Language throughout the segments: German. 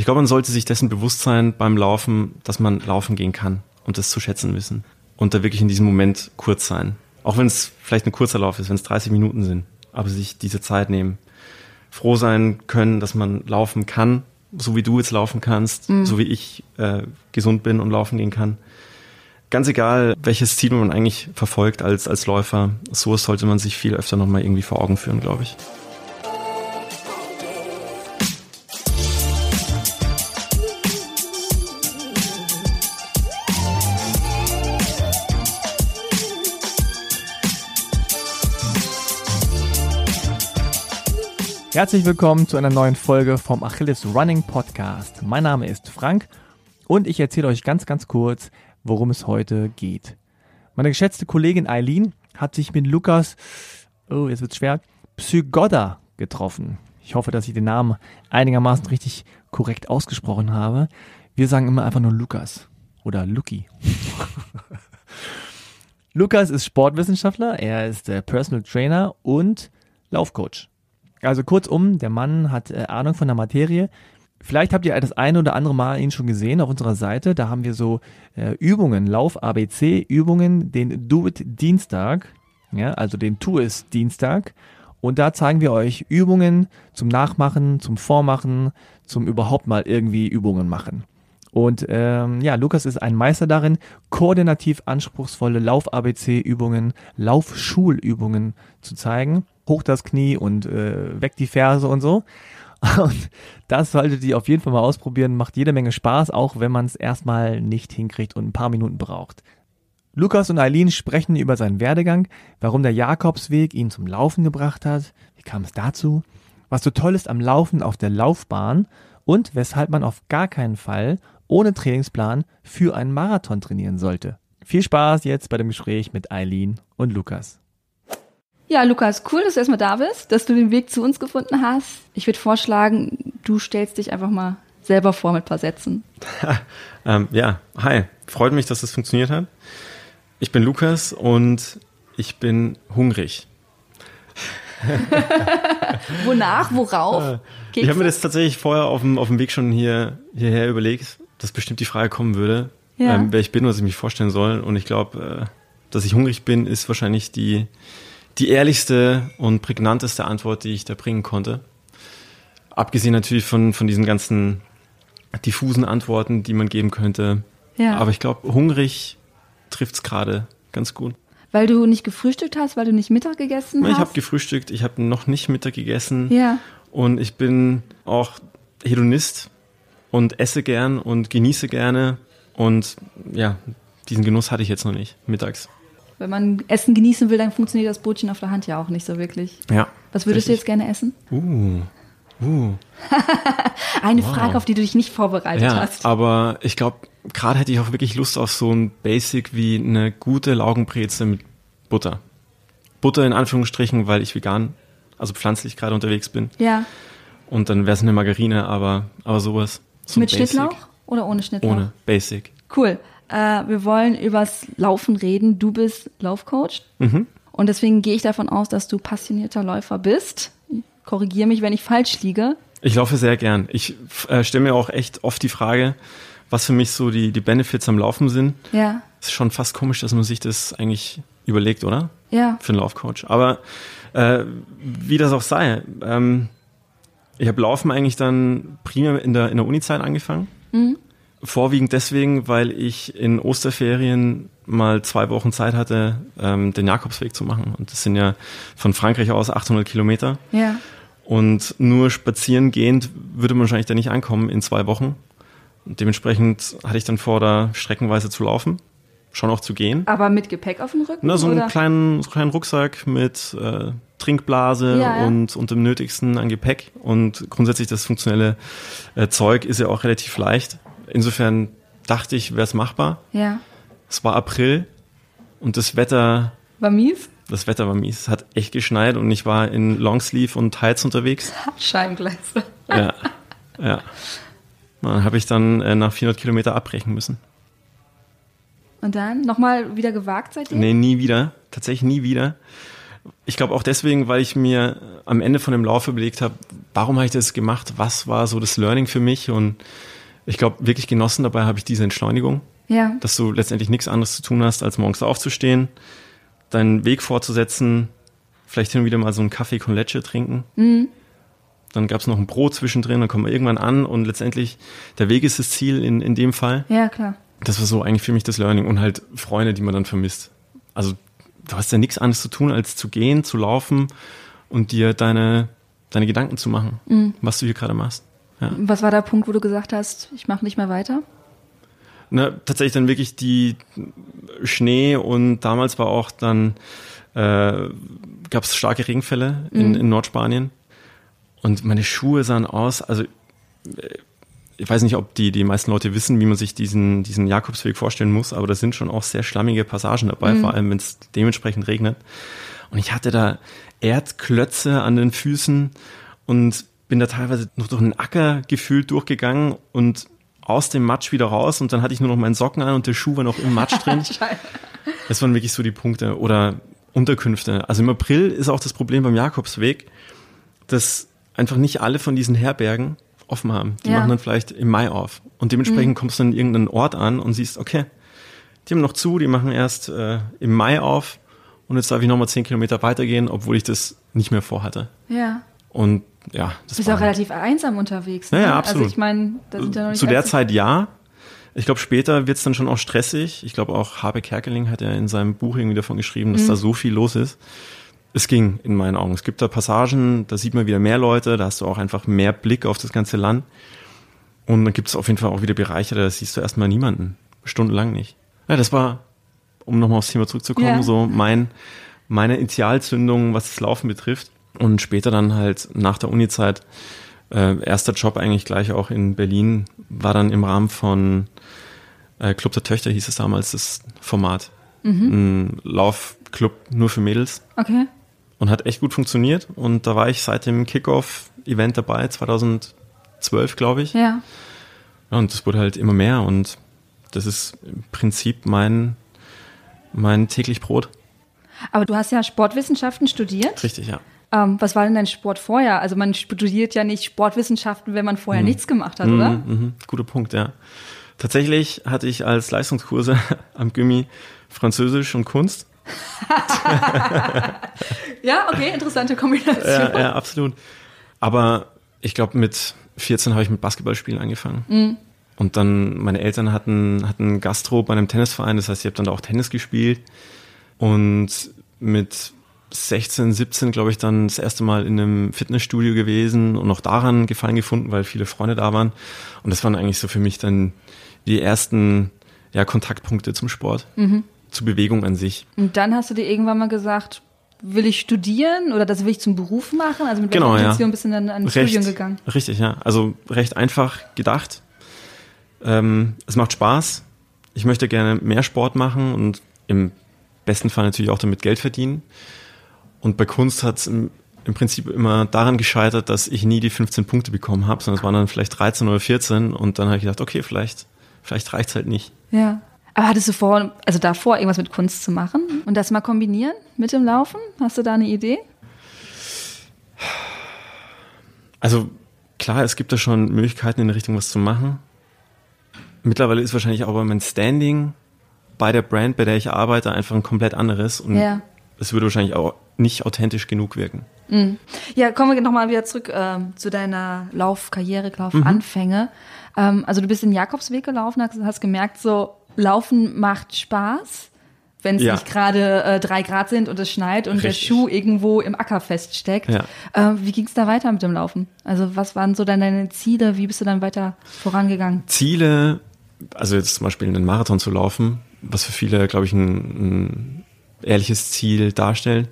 Ich glaube, man sollte sich dessen bewusst sein beim Laufen, dass man laufen gehen kann und das zu schätzen wissen. Und da wirklich in diesem Moment kurz sein. Auch wenn es vielleicht ein kurzer Lauf ist, wenn es 30 Minuten sind, aber sich diese Zeit nehmen. Froh sein können, dass man laufen kann, so wie du jetzt laufen kannst, mhm. so wie ich äh, gesund bin und laufen gehen kann. Ganz egal, welches Ziel man eigentlich verfolgt als, als Läufer, so sollte man sich viel öfter nochmal irgendwie vor Augen führen, glaube ich. Herzlich willkommen zu einer neuen Folge vom Achilles Running Podcast. Mein Name ist Frank und ich erzähle euch ganz, ganz kurz, worum es heute geht. Meine geschätzte Kollegin Eileen hat sich mit Lukas, oh, jetzt wird's schwer, Psygoda getroffen. Ich hoffe, dass ich den Namen einigermaßen richtig korrekt ausgesprochen habe. Wir sagen immer einfach nur Lukas oder Luki. Lukas ist Sportwissenschaftler, er ist äh, Personal Trainer und Laufcoach. Also kurzum, der Mann hat äh, Ahnung von der Materie. Vielleicht habt ihr das eine oder andere Mal ihn schon gesehen auf unserer Seite. Da haben wir so äh, Übungen, Lauf-ABC-Übungen, den Do-It-Dienstag, ja, also den Tu-Es-Dienstag. Und da zeigen wir euch Übungen zum Nachmachen, zum Vormachen, zum überhaupt mal irgendwie Übungen machen. Und ähm, ja, Lukas ist ein Meister darin, koordinativ anspruchsvolle Lauf-ABC-Übungen, Laufschulübungen zu zeigen hoch das Knie und äh, weg die Ferse und so. Und das solltet ihr auf jeden Fall mal ausprobieren. Macht jede Menge Spaß, auch wenn man es erstmal nicht hinkriegt und ein paar Minuten braucht. Lukas und Eileen sprechen über seinen Werdegang, warum der Jakobsweg ihn zum Laufen gebracht hat, wie kam es dazu, was so toll ist am Laufen auf der Laufbahn und weshalb man auf gar keinen Fall ohne Trainingsplan für einen Marathon trainieren sollte. Viel Spaß jetzt bei dem Gespräch mit Eileen und Lukas. Ja, Lukas, cool, dass du erstmal da bist, dass du den Weg zu uns gefunden hast. Ich würde vorschlagen, du stellst dich einfach mal selber vor mit ein paar Sätzen. ähm, ja, hi. Freut mich, dass das funktioniert hat. Ich bin Lukas und ich bin hungrig. Wonach, worauf? Kekse? Ich habe mir das tatsächlich vorher auf dem, auf dem Weg schon hier, hierher überlegt, dass bestimmt die Frage kommen würde, ja. ähm, wer ich bin, was ich mich vorstellen soll. Und ich glaube, äh, dass ich hungrig bin, ist wahrscheinlich die, die ehrlichste und prägnanteste Antwort, die ich da bringen konnte. Abgesehen natürlich von, von diesen ganzen diffusen Antworten, die man geben könnte. Ja. Aber ich glaube, hungrig trifft es gerade ganz gut. Weil du nicht gefrühstückt hast, weil du nicht Mittag gegessen hast? Ich habe gefrühstückt, ich habe noch nicht Mittag gegessen. Ja. Und ich bin auch Hedonist und esse gern und genieße gerne. Und ja, diesen Genuss hatte ich jetzt noch nicht mittags wenn man Essen genießen will, dann funktioniert das Brotchen auf der Hand ja auch nicht so wirklich. Ja. Was würdest richtig. du jetzt gerne essen? Uh. Uh. Eine wow. Frage, auf die du dich nicht vorbereitet ja, hast. Aber ich glaube, gerade hätte ich auch wirklich Lust auf so ein Basic wie eine gute Laugenbreze mit Butter. Butter in Anführungsstrichen, weil ich vegan, also pflanzlich gerade unterwegs bin. Ja. Und dann wäre es eine Margarine, aber, aber sowas. So mit Schnittlauch oder ohne Schnittlauch? Ohne, Basic. Cool. Äh, wir wollen übers Laufen reden. Du bist Laufcoach. Mhm. Und deswegen gehe ich davon aus, dass du passionierter Läufer bist. Korrigiere mich, wenn ich falsch liege. Ich laufe sehr gern. Ich äh, stelle mir auch echt oft die Frage, was für mich so die, die Benefits am Laufen sind. Ja. Ist schon fast komisch, dass man sich das eigentlich überlegt, oder? Ja. Für einen Laufcoach. Aber äh, wie das auch sei, ähm, ich habe Laufen eigentlich dann primär in der, in der Uni-Zeit angefangen. Mhm. Vorwiegend deswegen, weil ich in Osterferien mal zwei Wochen Zeit hatte, ähm, den Jakobsweg zu machen. Und das sind ja von Frankreich aus 800 Kilometer. Ja. Und nur spazieren gehend würde man wahrscheinlich da nicht ankommen in zwei Wochen. Und dementsprechend hatte ich dann vor, da streckenweise zu laufen, schon auch zu gehen. Aber mit Gepäck auf dem Rücken? Na, so einen kleinen, so einen kleinen Rucksack mit äh, Trinkblase ja, ja. Und, und dem Nötigsten an Gepäck. Und grundsätzlich das funktionelle äh, Zeug ist ja auch relativ leicht. Insofern dachte ich, wäre es machbar. Ja. Es war April und das Wetter war mies. Das Wetter war mies. Es hat echt geschneit und ich war in Longsleeve und Tights unterwegs. Scheingleise. Ja, ja. Dann habe ich dann äh, nach 400 Kilometer abbrechen müssen. Und dann nochmal wieder gewagt seitdem? Nee, nie wieder. Tatsächlich nie wieder. Ich glaube auch deswegen, weil ich mir am Ende von dem Lauf überlegt habe, warum habe ich das gemacht? Was war so das Learning für mich? Und ich glaube, wirklich genossen dabei habe ich diese Entschleunigung. Ja. Dass du letztendlich nichts anderes zu tun hast, als morgens aufzustehen, deinen Weg fortzusetzen, vielleicht hin und wieder mal so einen Kaffee con leche trinken. Mhm. Dann gab es noch ein Brot zwischendrin, dann kommen wir irgendwann an und letztendlich der Weg ist das Ziel in, in dem Fall. Ja, klar. Das war so eigentlich für mich das Learning und halt Freunde, die man dann vermisst. Also du hast ja nichts anderes zu tun, als zu gehen, zu laufen und dir deine, deine Gedanken zu machen, Mhm. was du hier gerade machst. Ja. Was war der Punkt, wo du gesagt hast, ich mache nicht mehr weiter? Na, tatsächlich dann wirklich die Schnee und damals war auch dann äh, gab es starke Regenfälle in, in Nordspanien und meine Schuhe sahen aus, also äh, ich weiß nicht, ob die, die meisten Leute wissen, wie man sich diesen, diesen Jakobsweg vorstellen muss, aber da sind schon auch sehr schlammige Passagen dabei, vor allem wenn es dementsprechend regnet. Und ich hatte da Erdklötze an den Füßen und bin da teilweise noch durch einen Acker gefühlt durchgegangen und aus dem Matsch wieder raus und dann hatte ich nur noch meinen Socken an und der Schuh war noch im Matsch drin. Das waren wirklich so die Punkte oder Unterkünfte. Also im April ist auch das Problem beim Jakobsweg, dass einfach nicht alle von diesen Herbergen offen haben. Die Ja. machen dann vielleicht im Mai auf. Und dementsprechend kommst du an irgendeinen Ort an und siehst, okay, die haben noch zu, die machen erst äh, im Mai auf und jetzt darf ich nochmal zehn Kilometer weitergehen, obwohl ich das nicht mehr vorhatte. Ja. Und ja, das Du bist auch relativ einsam unterwegs. Ne? Ja, ja, absolut. Also ich meine, da sind ja noch nicht zu der Zeit ja. Ich glaube, später wird es dann schon auch stressig. Ich glaube, auch Habe Kerkeling hat ja in seinem Buch irgendwie davon geschrieben, Mhm. dass da so viel los ist. Es ging in meinen Augen. Es gibt da Passagen, da sieht man wieder mehr Leute, da hast du auch einfach mehr Blick auf das ganze Land. Und dann gibt es auf jeden Fall auch wieder Bereiche, da siehst du erstmal niemanden. Stundenlang nicht. Ja, das war, um nochmal aufs Thema zurückzukommen, Ja. so mein, meine Initialzündung, was das Laufen betrifft. Und später dann halt nach der Uni-Zeit, äh, erster Job eigentlich gleich auch in Berlin, war dann im Rahmen von äh, Club der Töchter, hieß es damals, das Format. Ein Laufclub nur für Mädels Okay. und hat echt gut funktioniert. Und da war ich seit dem Kickoff-Event dabei, 2012, glaube ich. Ja. Ja, und das wurde halt immer mehr und das ist im Prinzip mein, mein täglich Brot. Aber du hast ja Sportwissenschaften studiert. Richtig, ja. Ähm, was war denn dein Sport vorher? Also man studiert ja nicht Sportwissenschaften, wenn man vorher nichts gemacht hat, oder? Mhm, mhm, guter Punkt, ja. Tatsächlich hatte ich als Leistungskurse am Gimmi Französisch und Kunst. Ja, okay, interessante Kombination. Ja, ja absolut. Aber ich glaube, mit 14 habe ich mit Basketballspielen angefangen. Und dann, meine Eltern hatten, hatten Gastro bei einem Tennisverein, das heißt, ich habe dann da auch Tennis gespielt. Und mit 16, 17, glaube ich, dann das erste Mal in einem Fitnessstudio gewesen und noch daran Gefallen gefunden, weil viele Freunde da waren. Und das waren eigentlich so für mich dann die ersten ja, Kontaktpunkte zum Sport, zur Bewegung an sich. Und dann hast du dir irgendwann mal gesagt, will ich studieren oder das will ich zum Beruf machen? Also mit welcher Genau, ja. Intention bist du dann an das Studium gegangen? Richtig, ja. Also recht einfach gedacht. Ähm, es macht Spaß. Ich möchte gerne mehr Sport machen und im besten Fall natürlich auch damit Geld verdienen. Und bei Kunst hat es im, im Prinzip immer daran gescheitert, dass ich nie die 15 Punkte bekommen habe, sondern es waren dann vielleicht 13 oder 14 und dann habe ich gedacht, okay, vielleicht, vielleicht reicht's halt nicht. Ja. Aber hattest du vor, also davor irgendwas mit Kunst zu machen und das mal kombinieren mit dem Laufen? Hast du da eine Idee? Also klar, es gibt da schon Möglichkeiten in der Richtung was zu machen. Mittlerweile ist wahrscheinlich aber mein Standing bei der Brand, bei der ich arbeite, einfach ein komplett anderes und Ja. Es würde wahrscheinlich auch nicht authentisch genug wirken. Ja, kommen wir nochmal wieder zurück ähm, zu deiner Laufkarriere, Laufanfänge. Ähm, also du bist den Jakobsweg gelaufen, hast, hast gemerkt, so Laufen macht Spaß, wenn es Ja. nicht gerade äh, drei Grad sind und es schneit und der Richtig. Schuh irgendwo im Acker feststeckt. Ja. Äh, wie ging es da weiter mit dem Laufen? Also was waren so dann deine Ziele? Wie bist du dann weiter vorangegangen? Ziele, also jetzt zum Beispiel einen Marathon zu laufen, was für viele, glaube ich, ein, ein ehrliches Ziel darstellen,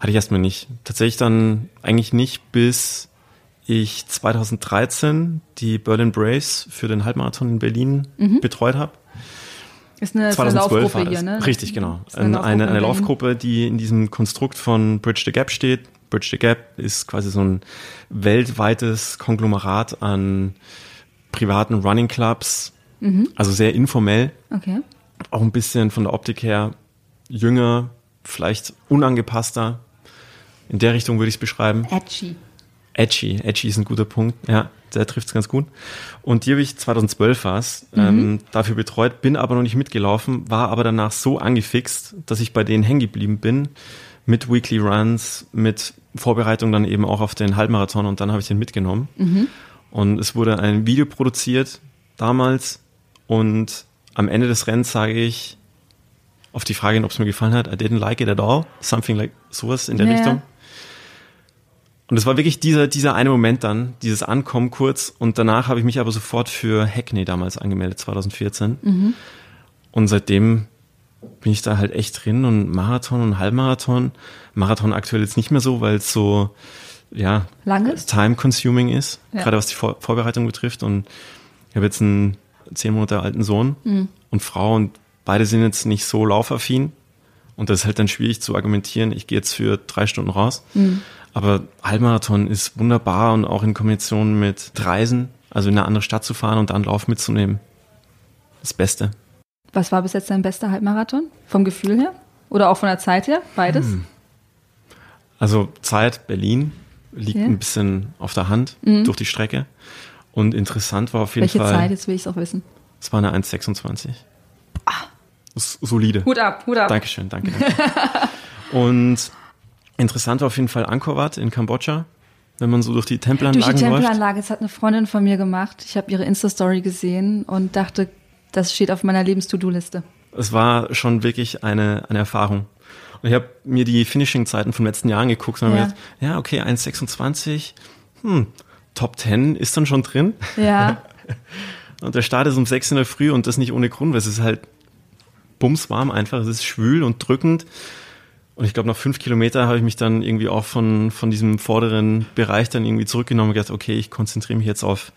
hatte ich erstmal nicht. Tatsächlich dann eigentlich nicht, bis ich 2013 die Berlin Braves für den Halbmarathon in Berlin betreut habe. Ist eine, ist eine 2012 Laufgruppe war das. hier, ne? Richtig, genau. Ist Eine, eine, in eine. Laufgruppe, die in diesem Konstrukt von Bridge the Gap steht. Bridge the Gap ist quasi so ein weltweites Konglomerat an privaten Running Clubs, Mhm. also sehr informell, Okay. auch ein bisschen von der Optik her jünger, vielleicht unangepasster. In der Richtung würde ich es beschreiben. Edgy. Edgy. Edgy ist ein guter Punkt. Ja, der trifft es ganz gut. Und die habe ich 2012 war ähm, dafür betreut, bin aber noch nicht mitgelaufen, war aber danach so angefixt, dass ich bei denen hängen geblieben bin. Mit Weekly Runs, mit Vorbereitung dann eben auch auf den Halbmarathon und dann habe ich den mitgenommen. Und es wurde ein Video produziert damals und am Ende des Rennens sage ich auf die Frage, ob es mir gefallen hat, I didn't like it at all. Something like sowas in der Ja. Richtung. Und es war wirklich dieser, dieser eine Moment dann, dieses Ankommen kurz. Und danach habe ich mich aber sofort für Hackney damals angemeldet, 2014. Und seitdem bin ich da halt echt drin und Marathon und Halbmarathon. Marathon aktuell jetzt nicht mehr so, weil es so, ja, Lang ist? time-consuming ist, Ja. gerade was die Vor Vorbereitung betrifft. Und ich habe jetzt einen zehn Monate alten Sohn Mhm. und Frau und beide sind jetzt nicht so laufaffin. Und das ist halt dann schwierig zu argumentieren, ich gehe jetzt für drei Stunden raus. Mhm. Aber Halbmarathon ist wunderbar und auch in Kombination mit Reisen, also in eine andere Stadt zu fahren und dann Lauf mitzunehmen. Das Beste. Was war bis jetzt dein bester Halbmarathon? Vom Gefühl her? Oder auch von der Zeit her? Beides? Hm. Also Zeit, Berlin, liegt. Mhm. ein bisschen auf der Hand durch die Strecke. Und interessant war auf jeden Welche Fall. Zeit? Jetzt will ich es auch wissen. Es war eine 1,26. Solide. Hut ab, Hut ab. Dankeschön, danke. danke. Und interessant war auf jeden Fall Angkor Wat in Kambodscha, wenn man so durch die Durch die. Tempelanlage, das hat eine Freundin von mir gemacht. Ich habe ihre Insta-Story gesehen und dachte, das steht auf meiner Lebens-To-Do-Liste. Es war schon wirklich eine, eine Erfahrung. Und ich habe mir die Finishing-Zeiten vom letzten Jahr angeguckt und Ja. habe gedacht, ja, okay, 1,26, hm, Top 10 ist dann schon drin. Ja, Und der Start ist um 6 in der Früh und das nicht ohne Grund, weil es ist halt bumswarm einfach, es ist schwül und drückend. Und ich glaube, nach fünf Kilometer habe ich mich dann irgendwie auch von, von diesem vorderen Bereich dann irgendwie zurückgenommen und gedacht, okay, ich konzentriere mich jetzt auf,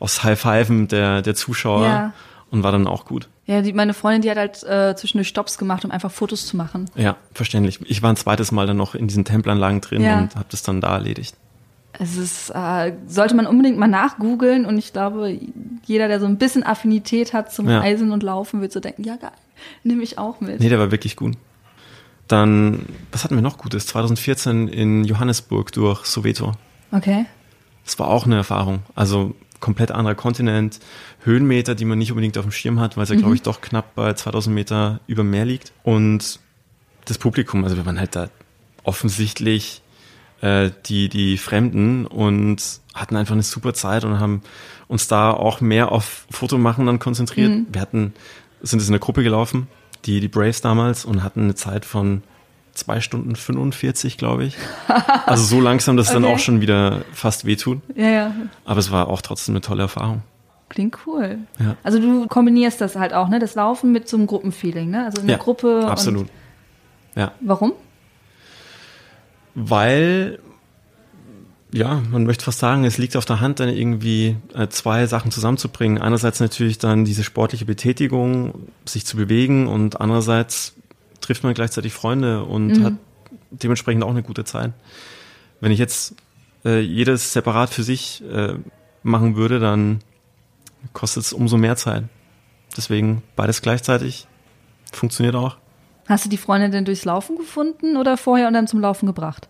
aufs High-Fiven der, der Zuschauer Ja. und war dann auch gut. ja die, meine Freundin, die hat halt äh, zwischendurch Stops gemacht, um einfach Fotos zu machen. Ja, verständlich. Ich war ein zweites Mal dann noch in diesen Tempelanlagen drin Ja. und habe das dann da erledigt. Es ist, äh, sollte man unbedingt mal nachgoogeln und ich glaube, jeder, der so ein bisschen Affinität hat zum Ja. Eisen und Laufen, wird so denken, ja geil, nehme ich auch mit. Nee, der war wirklich gut. Dann, was hatten wir noch Gutes? 2014 in Johannesburg durch Soweto. Okay. Das war auch eine Erfahrung. Also komplett anderer Kontinent, Höhenmeter, die man nicht unbedingt auf dem Schirm hat, weil es ja, glaube ich, doch knapp bei 2000 Meter über Meer liegt. Und das Publikum, also wir waren halt da offensichtlich äh, die, die Fremden und hatten einfach eine super Zeit und haben uns da auch mehr auf Fotomachen dann konzentriert. Wir hatten, sind es in der Gruppe gelaufen, die, die Braves damals, und hatten eine Zeit von zwei Stunden 45, glaube ich. Also so langsam, dass es dann Okay. auch schon wieder fast wehtut. Ja, ja. Aber es war auch trotzdem eine tolle Erfahrung. Klingt cool. Ja. Also du kombinierst das halt auch, ne? Das Laufen mit so einem Gruppenfeeling, ne? Also eine ja, Gruppe. Absolut. Ja, warum? weil, ja, man möchte fast sagen, es liegt auf der Hand, dann irgendwie äh, zwei Sachen zusammenzubringen. Einerseits natürlich dann diese sportliche Betätigung, sich zu bewegen und andererseits trifft man gleichzeitig Freunde und hat dementsprechend auch eine gute Zeit. Wenn ich jetzt äh, jedes separat für sich äh, machen würde, dann kostet es umso mehr Zeit. Deswegen beides gleichzeitig funktioniert auch. Hast du die Freundin denn durchs Laufen gefunden oder vorher und dann zum Laufen gebracht?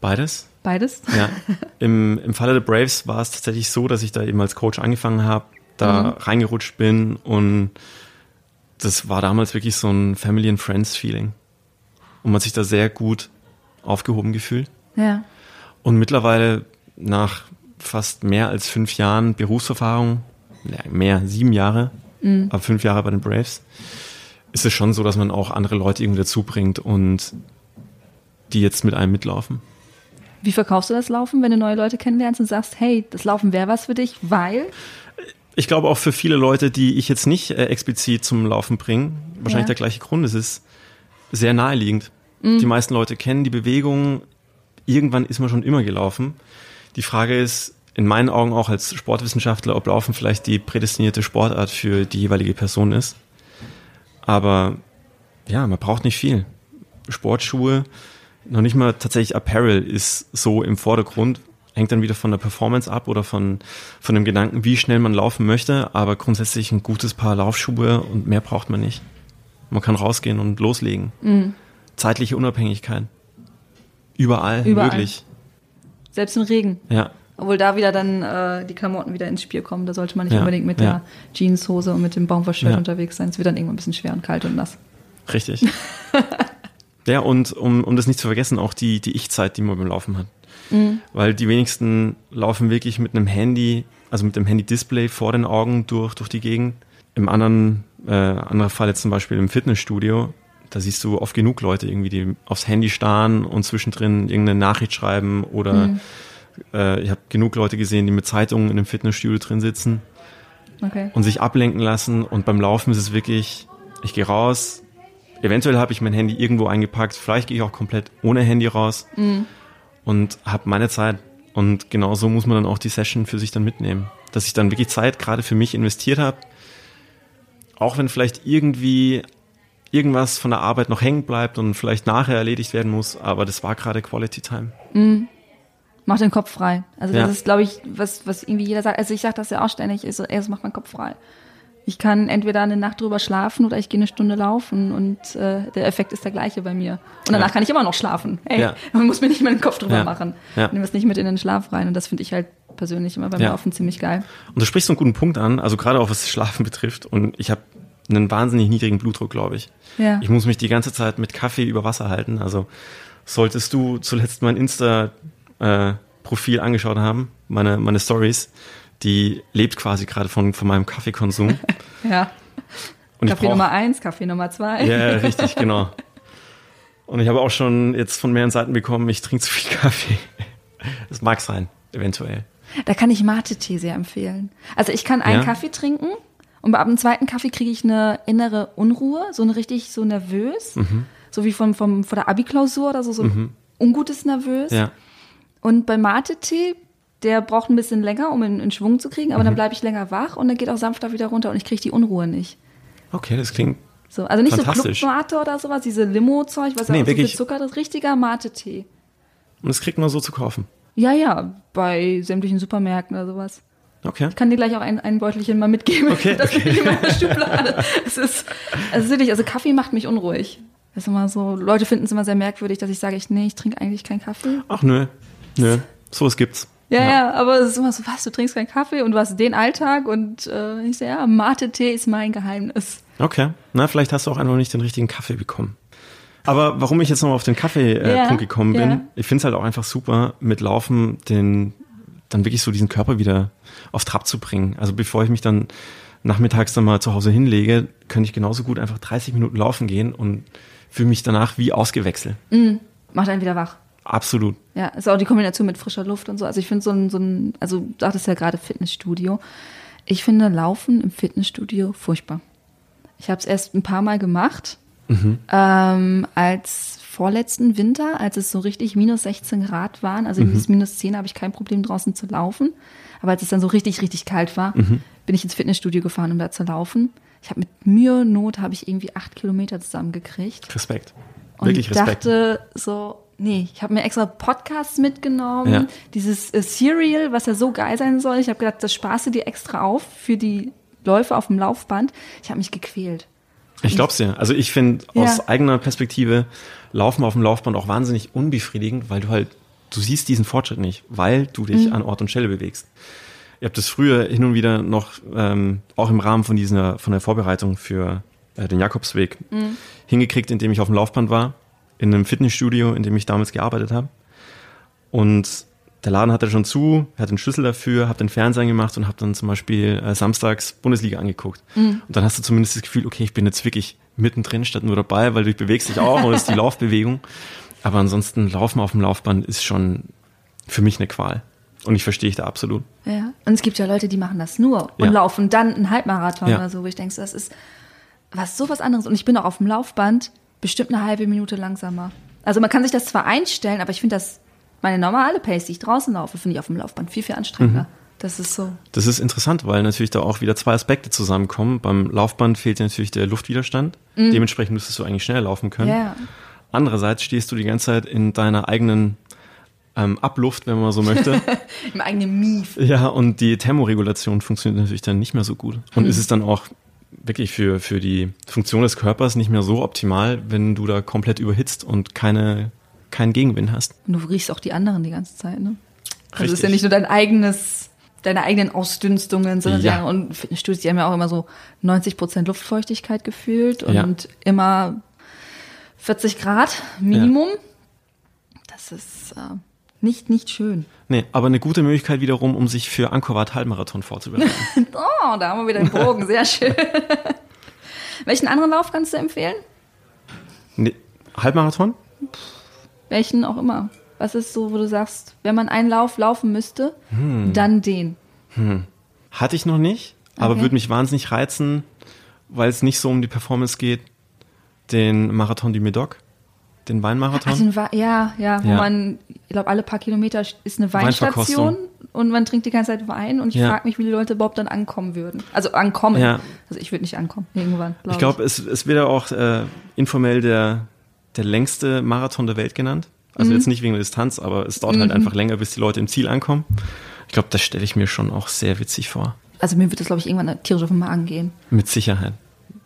Beides. Beides? Ja. Im, Im Falle der Braves war es tatsächlich so, dass ich da eben als Coach angefangen habe, da reingerutscht bin und das war damals wirklich so ein Family and Friends Feeling. Und man hat sich da sehr gut aufgehoben gefühlt. Ja. Und mittlerweile nach fast mehr als fünf Jahren Berufserfahrung, mehr, sieben Jahre, aber fünf Jahre bei den Braves, ist es schon so, dass man auch andere Leute irgendwie dazu bringt und die jetzt mit einem mitlaufen. Wie verkaufst du das Laufen, wenn du neue Leute kennenlernst und sagst, hey, das Laufen wäre was für dich, weil? Ich glaube auch für viele Leute, die ich jetzt nicht äh, explizit zum Laufen bringe, wahrscheinlich Ja. der gleiche Grund. Es ist sehr naheliegend. Die meisten Leute kennen die Bewegung. Irgendwann ist man schon immer gelaufen. Die Frage ist in meinen Augen auch als Sportwissenschaftler, ob Laufen vielleicht die prädestinierte Sportart für die jeweilige Person ist. Aber ja, man braucht nicht viel. Sportschuhe, noch nicht mal tatsächlich Apparel ist so im Vordergrund. Hängt dann wieder von der Performance ab oder von, von dem Gedanken, wie schnell man laufen möchte. Aber grundsätzlich ein gutes Paar Laufschuhe und mehr braucht man nicht. Man kann rausgehen und loslegen. Zeitliche Unabhängigkeit. Überall, Überall. möglich. Selbst im Regen. Ja, Obwohl da wieder dann äh, die Klamotten wieder ins Spiel kommen. Da sollte man nicht Ja, unbedingt mit ja. der Jeanshose und mit dem Baumwollshirt Ja. unterwegs sein. Es wird dann irgendwann ein bisschen schwer und kalt und nass. richtig. ja, und um, um das nicht zu vergessen, auch die, die Ich-Zeit, die man beim Laufen hat. Weil die wenigsten laufen wirklich mit einem Handy, also mit dem Handy-Display vor den Augen durch, durch die Gegend. Im anderen, äh, anderer Fall jetzt zum Beispiel im Fitnessstudio, da siehst du oft genug Leute irgendwie, die aufs Handy starren und zwischendrin irgendeine Nachricht schreiben oder äh, ich habe genug Leute gesehen, die mit Zeitungen in einem Fitnessstudio drin sitzen Okay. und sich ablenken lassen. Und beim Laufen ist es wirklich, ich gehe raus, eventuell habe ich mein Handy irgendwo eingepackt, vielleicht gehe ich auch komplett ohne Handy raus und habe meine Zeit. Und genau so muss man dann auch die Session für sich dann mitnehmen. Dass ich dann wirklich Zeit gerade für mich investiert habe, auch wenn vielleicht irgendwie irgendwas von der Arbeit noch hängen bleibt und vielleicht nachher erledigt werden muss, aber das war gerade Quality Time. Mach den Kopf frei. Also das Ja. ist, glaube ich, was, was irgendwie jeder sagt. Also ich sage das ja auch ständig, ist so, ey, das macht meinen Kopf frei. Ich kann entweder eine Nacht drüber schlafen oder ich gehe eine Stunde laufen und äh, der Effekt ist der gleiche bei mir. Und danach Ja. kann ich immer noch schlafen. Ey, Ja. man muss mir nicht mal den Kopf drüber Ja. machen. Ja. Nimm es nicht mit in den Schlaf rein. Und das finde ich halt persönlich immer beim. Laufen ziemlich geil. Und du sprichst so einen guten Punkt an, also gerade auch was das Schlafen betrifft. Und ich habe einen wahnsinnig niedrigen Blutdruck, glaube ich. Ja. Ich muss mich die ganze Zeit mit Kaffee über Wasser halten. Also solltest du zuletzt mein Insta-Profil angeschaut haben, meine, meine Stories, die lebt quasi gerade von, von meinem Kaffeekonsum. Ja. Und Kaffee brauch- Nummer eins, Kaffee Nummer zwei. Ja, ja, richtig, genau. Und ich habe auch schon jetzt von mehreren Seiten bekommen, ich trinke zu viel Kaffee. Das mag sein, eventuell. Da kann ich Mate-Tee sehr empfehlen. Also ich kann einen Ja? Kaffee trinken und ab dem zweiten Kaffee kriege ich eine innere Unruhe, so eine richtig so nervös, Mhm. so wie vom, vom, vor der Abi-Klausur oder so, so ein ungutes Nervös. Ja. Und bei Mate-Tee, der braucht ein bisschen länger, um in, in Schwung zu kriegen, aber Mhm. dann bleibe ich länger wach und dann geht auch sanfter wieder runter und ich kriege die Unruhe nicht. Okay, das klingt. So, also nicht so Club-Mate oder sowas, diese Limo-Zeug, was Nee, auch so viel wirklich. Zucker, das ist richtiger Mate-Tee. Und das kriegt man so zu kaufen. Ja, ja, bei sämtlichen Supermärkten oder sowas. Okay. Ich kann dir gleich auch ein, ein Beutelchen mal mitgeben. Okay, das okay. in meiner Schublade. Es ist, es ist wirklich, also Kaffee macht mich unruhig. Das ist immer so, Leute finden es immer sehr merkwürdig, dass ich sage, ich, nee, ich trinke eigentlich keinen Kaffee. Ach nö. Nö. Sowas gibt's. Ja, ja, aber es ist immer so, was, du trinkst keinen Kaffee und du hast den Alltag und äh, ich so, ja, Mate-Tee ist mein Geheimnis. Okay. Na, vielleicht hast du auch einfach nicht den richtigen Kaffee bekommen. Aber warum ich jetzt nochmal auf den Kaffee-Punkt äh, Ja, gekommen bin, ja. ich finde es halt auch einfach super, mit Laufen den, dann wirklich so diesen Körper wieder auf Trab zu bringen. Also bevor ich mich dann nachmittags dann mal zu Hause hinlege, könnte ich genauso gut einfach 30 Minuten laufen gehen und fühle mich danach wie ausgewechselt. Macht einen wieder wach. Absolut. Ja, ist auch die Kombination mit frischer Luft und so. Also ich finde so ein, so ein, also du sagtest ja gerade Fitnessstudio. Ich finde Laufen im Fitnessstudio furchtbar. Ich habe es erst ein paar Mal gemacht, ähm, als vorletzten Winter, als es so richtig minus 16 Grad waren. Also bis minus 10 habe ich kein Problem draußen zu laufen. Aber als es dann so richtig, richtig kalt war, bin ich ins Fitnessstudio gefahren, um da zu laufen. Ich habe mit Mühe und Not habe ich irgendwie acht Kilometer zusammengekriegt. Respekt. Und Wirklich Respekt. dachte so, nee, ich habe mir extra Podcasts mitgenommen, Ja. dieses äh, Serial, was ja so geil sein soll. Ich habe gedacht, das sparst du dir extra auf für die Läufe auf dem Laufband. Ich habe mich gequält. Ich glaub's dir. Also ich finde Ja. aus eigener Perspektive Laufen auf dem Laufband auch wahnsinnig unbefriedigend, weil du halt, du siehst diesen Fortschritt nicht, weil du dich an Ort und Stelle bewegst. Ihr habt das früher hin und wieder noch, ähm, auch im Rahmen von dieser, von der Vorbereitung für äh, den Jakobsweg hingekriegt, indem ich auf dem Laufband war, in einem Fitnessstudio, in dem ich damals gearbeitet habe. Und der Laden hatte schon zu, er hat den Schlüssel dafür, hab den Fernseher gemacht und hab dann zum Beispiel äh, samstags Bundesliga angeguckt. Und dann hast du zumindest das Gefühl, okay, ich bin jetzt wirklich mittendrin statt nur dabei, weil du bewegst dich auch und es ist die Laufbewegung. Aber ansonsten Laufen auf dem Laufband ist schon für mich eine Qual. Und ich verstehe ich da absolut. Ja. Und es gibt ja Leute, die machen das nur und Ja. laufen dann einen Halbmarathon Ja. oder so, wo ich denke, das ist was sowas anderes. Und ich bin auch auf dem Laufband bestimmt eine halbe Minute langsamer. Also man kann sich das zwar einstellen, aber ich finde das, meine normale Pace, die ich draußen laufe, finde ich auf dem Laufband viel, viel anstrengender. Mhm. Das ist so. Das ist interessant, weil natürlich da auch wieder zwei Aspekte zusammenkommen. Beim Laufband fehlt dir natürlich der Luftwiderstand. Dementsprechend müsstest du eigentlich schneller laufen können. Ja. Andererseits stehst du die ganze Zeit in deiner eigenen ähm, Abluft, wenn man so möchte. Im eigenen Mief. ja, und die Thermoregulation funktioniert natürlich dann nicht mehr so gut. Und ist es dann auch wirklich für, für die Funktion des Körpers nicht mehr so optimal, wenn du da komplett überhitzt und keine, keinen Gegenwind hast. Und du riechst auch die anderen die ganze Zeit, ne? Also es ist Richtig. ja nicht nur dein eigenes, deine eigenen Ausdünstungen, sondern Ja. ja. und Fitnessstudios, die haben ja auch immer so 90 Prozent Luftfeuchtigkeit gefühlt und Ja. immer 40 Grad Minimum. Das ist äh, nicht, nicht schön. Nee, aber eine gute Möglichkeit wiederum, um sich für Angkor Wat Halbmarathon vorzubereiten. Oh, da haben wir wieder den Bogen, sehr schön. Welchen anderen Lauf kannst du empfehlen? nee, Halbmarathon? Welchen auch immer. Was ist so, wo du sagst, wenn man einen Lauf laufen müsste, Hm. dann den. Hatte ich noch nicht, aber Okay. würde mich wahnsinnig reizen, weil es nicht so um die Performance geht, den Marathon du Médoc, den Weinmarathon. Ach, den Wa- ja, ja, wo Ja. man, ich glaube, alle paar Kilometer ist eine. Weinstation und man trinkt die ganze Zeit Wein und ich Ja. frage mich, wie die Leute überhaupt dann ankommen würden. Also ankommen. Ja. Also ich würde nicht ankommen, irgendwann. Glaub ich glaube, es, es wird ja auch äh, informell der, der längste Marathon der Welt genannt. Also Mhm. jetzt nicht wegen der Distanz, aber es dauert halt einfach länger, bis die Leute im Ziel ankommen. Ich glaube, das stelle ich mir schon auch sehr witzig vor. Also mir wird das, glaube ich, irgendwann tierisch auf den Magen gehen. Mit Sicherheit.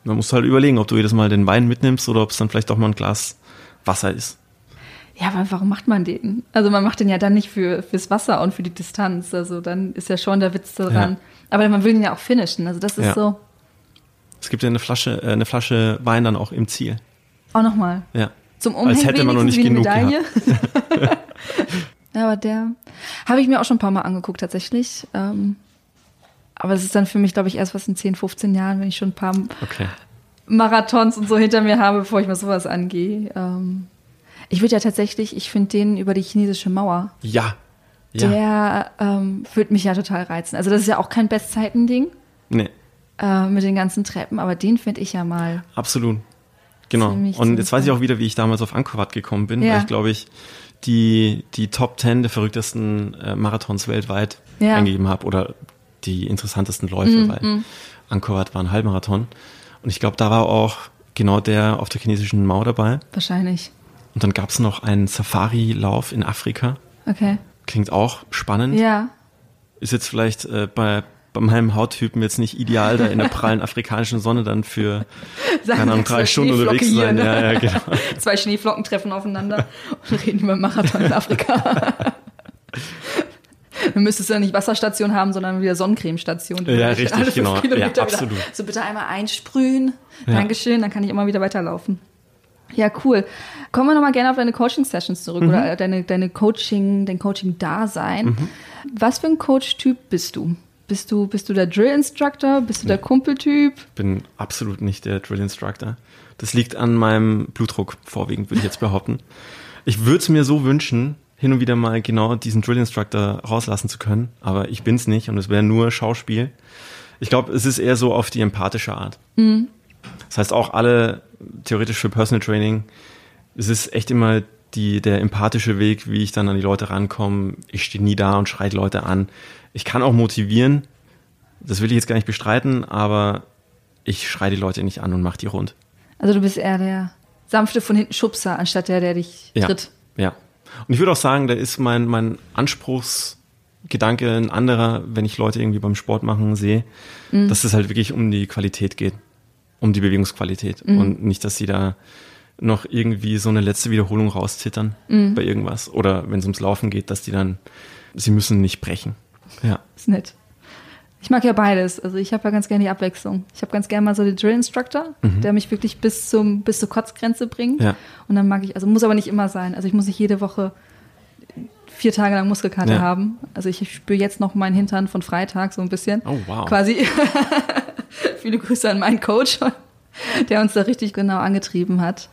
Man muss halt überlegen, ob du jedes Mal den Wein mitnimmst oder ob es dann vielleicht auch mal ein Glas Wasser ist. Ja, aber warum macht man den? Also man macht den ja dann nicht für, fürs Wasser und für die Distanz. Also dann ist ja schon der Witz daran. Ja. Aber man will den ja auch finishen. Also das ist Ja. so. Es gibt ja eine Flasche, äh, eine Flasche Wein dann auch im Ziel. Auch nochmal. Ja. Zum Als Umhängen hätte man noch nicht genug Medaille. ja, aber der habe ich mir auch schon ein paar Mal angeguckt tatsächlich. Ähm, aber es ist dann für mich, glaube ich, erst was in 10, 15 Jahren, wenn ich schon ein paar Okay. Marathons und so hinter mir habe, bevor ich mal sowas angehe. Ähm, ich würde ja tatsächlich, ich finde den über die chinesische Mauer, Ja. Ja. der ähm, würde mich ja total reizen. Also das ist ja auch kein Bestzeiten-Ding nee, äh, mit den ganzen Treppen, aber den finde ich ja mal. absolut. Genau. Und jetzt weiß ich auch wieder, wie ich damals auf Angkor gekommen bin, Ja. weil ich glaube ich die, die Top 10 der verrücktesten äh, Marathons weltweit Ja. Eingegeben habe oder die interessantesten Läufe, weil Angkor Wat war ein Halbmarathon. Und ich glaube, da war auch genau der auf der chinesischen Mauer dabei. Wahrscheinlich. Und dann gab es noch einen Safari-Lauf in Afrika. Okay. Klingt auch spannend. Ja. Ist jetzt vielleicht äh, bei, bei meinem Hauttypen jetzt nicht ideal, da in der prallen afrikanischen Sonne dann für, keine Ahnung, drei Stunden unterwegs zu sein. hier, ne? Ja, ja, genau. Zwei Schneeflocken treffen aufeinander und reden über Marathon in Afrika. Dann müsstest du ja nicht Wasserstation haben, sondern wieder Sonnencremestation. Ja, richtig, genau. Ja, Kilometer wieder- absolut. So bitte einmal einsprühen. Ja. Dankeschön, dann kann ich immer wieder weiterlaufen. Ja, cool. Kommen wir nochmal gerne auf deine Coaching-Sessions zurück Mhm. oder deine, deine Coaching, dein Coaching-Dasein. Was für ein Coach-Typ bist du? Bist du, bist du der Drill-Instructor? Bist du der Kumpeltyp? bin absolut nicht der Drill Instructor. Das liegt an meinem Blutdruck vorwiegend, würde ich jetzt behaupten. Ich würde es mir so wünschen, hin und wieder mal genau diesen Drill Instructor rauslassen zu können, aber ich bin's nicht und es wäre nur Schauspiel. Ich glaube, es ist eher so auf die empathische Art. Das heißt auch alle theoretisch für Personal Training, es ist echt immer die, der empathische Weg, wie ich dann an die Leute rankomme. Ich stehe nie da und schreie Leute an. Ich kann auch motivieren, das will ich jetzt gar nicht bestreiten, aber ich schreie die Leute nicht an und mache die rund. Also du bist eher der sanfte von hinten Schubser, anstatt der, der dich Ja. tritt. Ja. Und ich würde auch sagen, da ist mein, mein Anspruchsgedanke ein anderer, wenn ich Leute irgendwie beim Sport machen sehe, dass es halt wirklich um die Qualität geht. Um die Bewegungsqualität. Und nicht, dass sie da noch irgendwie so eine letzte Wiederholung rauszittern bei irgendwas. Oder wenn es ums Laufen geht, dass die dann, sie müssen nicht brechen. Ja. Ist nett. Ich mag ja beides. Also ich habe ja ganz gerne die Abwechslung. Ich habe ganz gerne mal so den Drill Instructor, der mich wirklich bis zum bis zur Kotzgrenze bringt. Mhm. Ja. Und dann mag ich, also muss aber nicht immer sein. Also ich muss nicht jede Woche vier Tage lang Muskelkater Ja. haben. Also ich spüre jetzt noch meinen Hintern von Freitag so ein bisschen. Oh, wow. Quasi. Viele Grüße an meinen Coach, der uns da richtig genau angetrieben hat.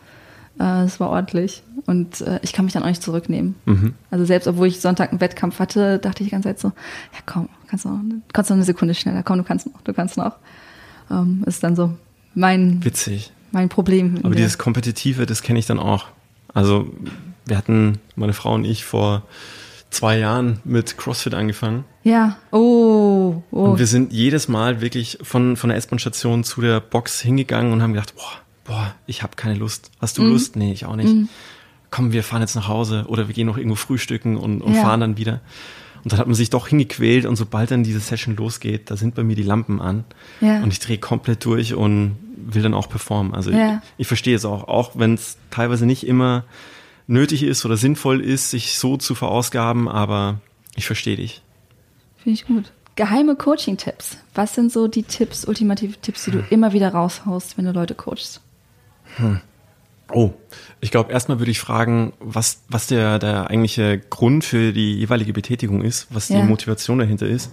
Äh, Es war ordentlich. Und äh, ich kann mich dann auch nicht zurücknehmen. Mhm. Also selbst obwohl ich Sonntag einen Wettkampf hatte, dachte ich die ganze Zeit so, ja komm, kannst du noch, kannst noch eine Sekunde schneller, komm, du kannst noch, du kannst noch. Ähm, ist dann so mein, Witzig. mein Problem. Aber dieses Kompetitive, das kenne ich dann auch. Also wir hatten, meine Frau und ich, vor zwei Jahren mit CrossFit angefangen. ja, oh, oh. Und wir sind jedes Mal wirklich von, von der S-Bahn-Station zu der Box hingegangen und haben gedacht, boah, boah, ich habe keine Lust. Hast du Mhm. Lust? Nee, ich auch nicht. Komm, wir fahren jetzt nach Hause oder wir gehen noch irgendwo frühstücken und, und Ja. fahren dann wieder. Und dann hat man sich doch hingequält und sobald dann diese Session losgeht, da sind bei mir die Lampen an Ja. und ich drehe komplett durch und will dann auch performen. Also Ja. ich, ich verstehe es auch, auch wenn es teilweise nicht immer nötig ist oder sinnvoll ist, sich so zu verausgaben, aber ich verstehe dich. Finde ich gut. Geheime Coaching-Tipps. Was sind so die Tipps, ultimative Tipps, die du immer wieder raushaust, wenn du Leute coachst? Hm. Oh, ich glaube, erstmal würde ich fragen, was, was der, der eigentliche Grund für die jeweilige Betätigung ist, was die Ja. Motivation dahinter ist.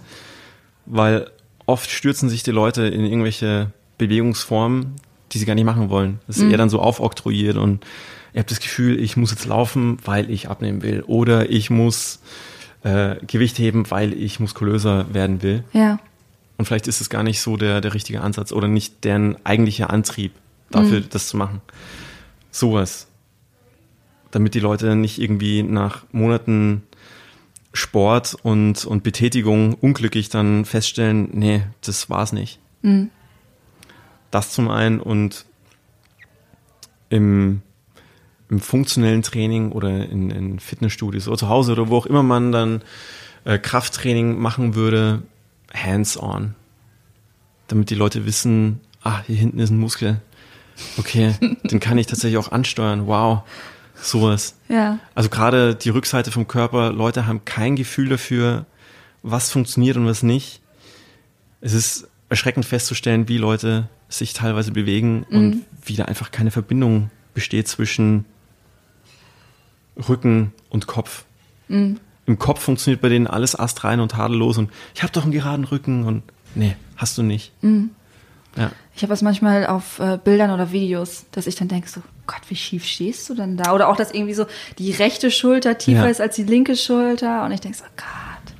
Weil oft stürzen sich die Leute in irgendwelche Bewegungsformen, die sie gar nicht machen wollen. Das ist eher dann so aufoktroyiert und ihr habt das Gefühl, ich muss jetzt laufen, weil ich abnehmen will. Oder ich muss äh, Gewicht heben, weil ich muskulöser werden will. Ja. Und vielleicht ist es gar nicht so der, der richtige Ansatz oder nicht deren eigentlicher Antrieb dafür, Mhm. das zu machen. Sowas. Damit die Leute nicht irgendwie nach Monaten Sport und, und Betätigung unglücklich dann feststellen, nee, das war's nicht. Mhm. Das zum einen und im, im funktionellen Training oder in, in Fitnessstudios oder zu Hause oder wo auch immer man dann äh, Krafttraining machen würde, hands-on. Damit die Leute wissen, ah, hier hinten ist ein Muskel. Okay, den kann ich tatsächlich auch ansteuern. Wow, sowas. Ja. Also gerade die Rückseite vom Körper, Leute haben kein Gefühl dafür, was funktioniert und was nicht. Es ist erschreckend festzustellen, wie Leute sich teilweise bewegen und wie da einfach keine Verbindung besteht zwischen Rücken und Kopf. Im Kopf funktioniert bei denen alles astrein und tadellos und ich habe doch einen geraden Rücken und nee, hast du nicht. Ja. Ich habe das manchmal auf äh, Bildern oder Videos, dass ich dann denke so, Gott, wie schief stehst du denn da? Oder auch, dass irgendwie so die rechte Schulter tiefer Ja. ist als die linke Schulter. Und ich denke so, Gott,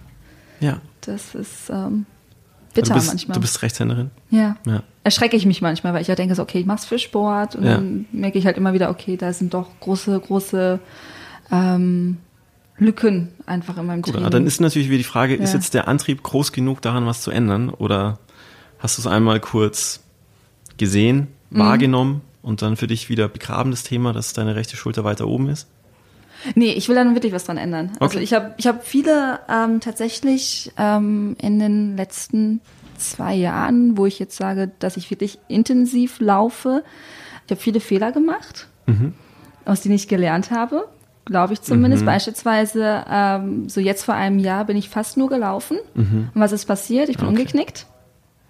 Ja. das ist ähm, bitter du bist, manchmal. Du bist Rechtshänderin. ja. Ja. Erschrecke ich mich manchmal, weil ich ja denke so, okay, ich mach's für Sport. Und Ja. dann merke ich halt immer wieder, okay, da sind doch große, große ähm, Lücken einfach in meinem Training. aber dann ist natürlich wieder die Frage, ist jetzt der Antrieb groß genug, daran was zu ändern? Oder hast du es einmal kurz gesehen, Mhm. wahrgenommen und dann für dich wieder begraben das Thema, dass deine rechte Schulter weiter oben ist? Nee, ich will da nun wirklich was dran ändern. Also Okay. ich habe ich hab viele ähm, tatsächlich ähm, in den letzten zwei Jahren, wo ich jetzt sage, dass ich wirklich intensiv laufe, ich habe viele Fehler gemacht, aus denen ich gelernt habe, glaube ich zumindest. Beispielsweise, ähm, so jetzt vor einem Jahr bin ich fast nur gelaufen. Und was ist passiert? Ich bin Okay. umgeknickt.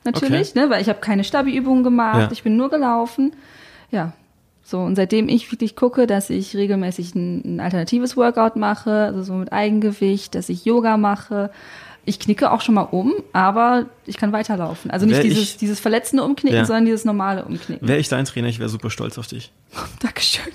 Natürlich, ne, weil ich habe keine Stabi-Übungen gemacht, Ja. ich bin nur gelaufen. Ja, so, und seitdem ich wirklich gucke, dass ich regelmäßig ein, ein alternatives Workout mache, also so mit Eigengewicht, dass ich Yoga mache, ich knicke auch schon mal um, aber ich kann weiterlaufen. Also nicht Wär dieses, ich- dieses verletzende Umknicken, Ja. sondern dieses normale Umknicken. Wäre ich dein Trainer, ich wäre super stolz auf dich. Dankeschön.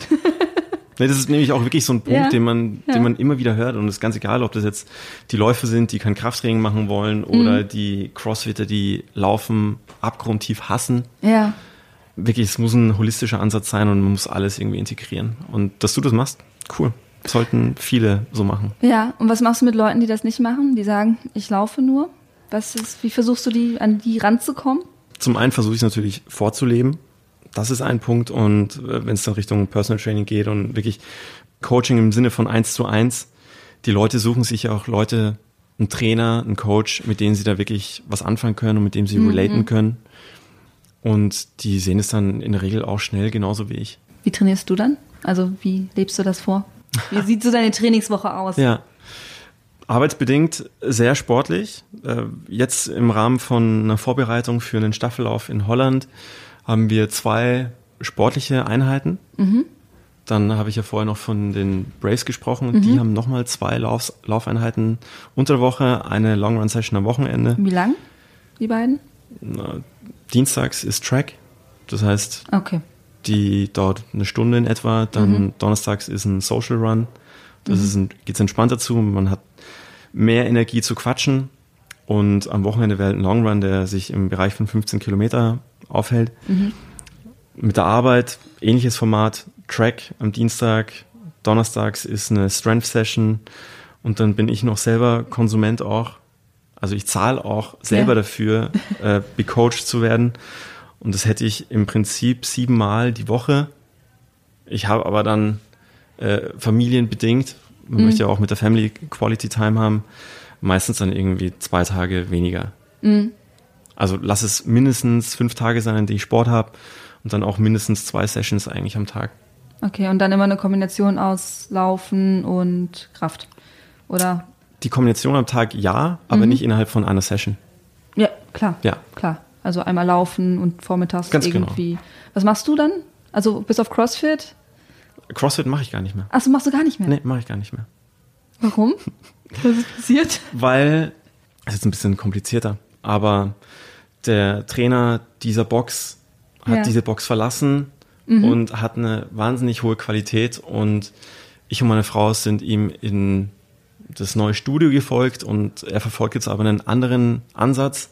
Das ist nämlich auch wirklich so ein Punkt, Ja. den man, Ja. den man immer wieder hört. Und es ist ganz egal, ob das jetzt die Läufer sind, die kein Krafttraining machen wollen Mhm. oder die Crossfitter, die laufen abgrundtief hassen. Ja, Wirklich, es muss ein holistischer Ansatz sein und man muss alles irgendwie integrieren. Und dass du das machst, cool. Sollten viele so machen. ja. Und was machst du mit Leuten, die das nicht machen? Die sagen, ich laufe nur. Was ist, wie versuchst du die, an die ranzukommen? Zum einen versuche ich es natürlich vorzuleben. Das ist ein Punkt. Und äh, wenn es dann Richtung Personal Training geht und wirklich Coaching im Sinne von eins zu eins, die Leute suchen sich ja auch Leute, einen Trainer, einen Coach, mit denen sie da wirklich was anfangen können und mit dem sie relaten können. Und die sehen es dann in der Regel auch schnell, genauso wie ich. Wie trainierst du dann? Also wie lebst du das vor? Wie sieht so deine Trainingswoche aus? Ja. Arbeitsbedingt sehr sportlich. Äh, Jetzt im Rahmen von einer Vorbereitung für einen Staffellauf in Holland haben wir zwei sportliche Einheiten. Dann habe ich ja vorher noch von den Braves gesprochen und die haben nochmal zwei Laufs Laufeinheiten unter der Woche, eine Long Run Session am Wochenende. Wie lang, die beiden? Na, Dienstags ist Track, das heißt, Okay. die dauert eine Stunde in etwa. Dann donnerstags ist ein Social Run. Das ist ein, geht's entspannter zu. Man hat mehr Energie zu quatschen. Und am Wochenende wäre halt ein Long Run, der sich im Bereich von 15 Kilometer aufhält. Mit der Arbeit, ähnliches Format, Track am Dienstag. Donnerstags ist eine Strength Session. Und dann bin ich noch selber Konsument auch. Also ich zahle auch selber Ja. dafür, äh, becoacht zu werden. Und das hätte ich im Prinzip siebenmal die Woche. Ich habe aber dann äh, familienbedingt, man möchte ja auch mit der Family Quality Time haben, meistens dann irgendwie zwei Tage weniger. Also lass es mindestens fünf Tage sein, an denen ich Sport habe und dann auch mindestens zwei Sessions eigentlich am Tag. Okay, und dann immer eine Kombination aus Laufen und Kraft. Oder? Die Kombination am Tag ja, aber Mhm. nicht innerhalb von einer Session. Ja, klar. Ja. Klar. Also einmal laufen und vormittags Ganz genau. irgendwie. Was machst du dann? Also bis auf CrossFit? CrossFit mache ich gar nicht mehr. Achso, machst du gar nicht mehr? Nee, mache ich gar nicht mehr. Warum? Was ist passiert? Weil, das ist jetzt ein bisschen komplizierter, aber der Trainer dieser Box hat Ja. diese Box verlassen und hat eine wahnsinnig hohe Qualität und ich und meine Frau sind ihm in das neue Studio gefolgt und er verfolgt jetzt aber einen anderen Ansatz.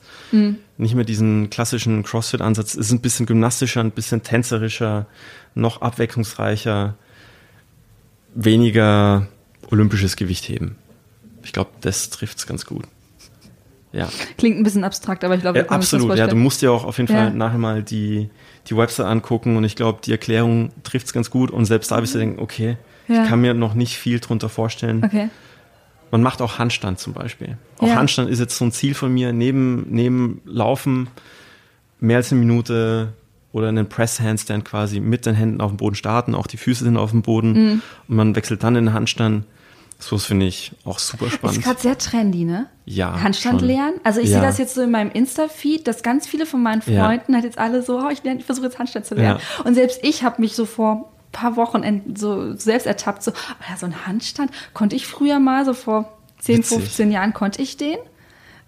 Nicht mehr diesen klassischen CrossFit-Ansatz. Es ist ein bisschen gymnastischer, ein bisschen tänzerischer, noch abwechslungsreicher, weniger olympisches Gewichtheben. Ich glaube, das trifft es ganz gut. Ja, Klingt ein bisschen abstrakt, aber ich glaube, das absolut. Ja, du musst dir auch auf jeden Fall Ja. nachher mal die, die Website angucken und ich glaube, die Erklärung trifft es ganz gut und selbst da wirst du denken, okay, Ja. ich kann mir noch nicht viel drunter vorstellen. Okay. Man macht auch Handstand zum Beispiel. Auch Ja. Handstand ist jetzt so ein Ziel von mir, neben, neben Laufen mehr als eine Minute oder einen Press-Handstand quasi mit den Händen auf dem Boden starten, auch die Füße sind auf dem Boden Mhm. und man wechselt dann in den Handstand. So finde ich auch super Ist spannend. gerade sehr trendy, ne? Ja, Handstand schon. lernen. Also ich Ja. sehe das jetzt so in meinem Insta-Feed, dass ganz viele von meinen Ja. Freunden halt jetzt alle so, oh, ich, lerne- ich versuche jetzt Handstand zu lernen. Und selbst ich habe mich so vor ein paar Wochen so selbst ertappt, so, oh ja, so ein Handstand konnte ich früher mal, so vor 10, Witzig. 15 Jahren konnte ich den,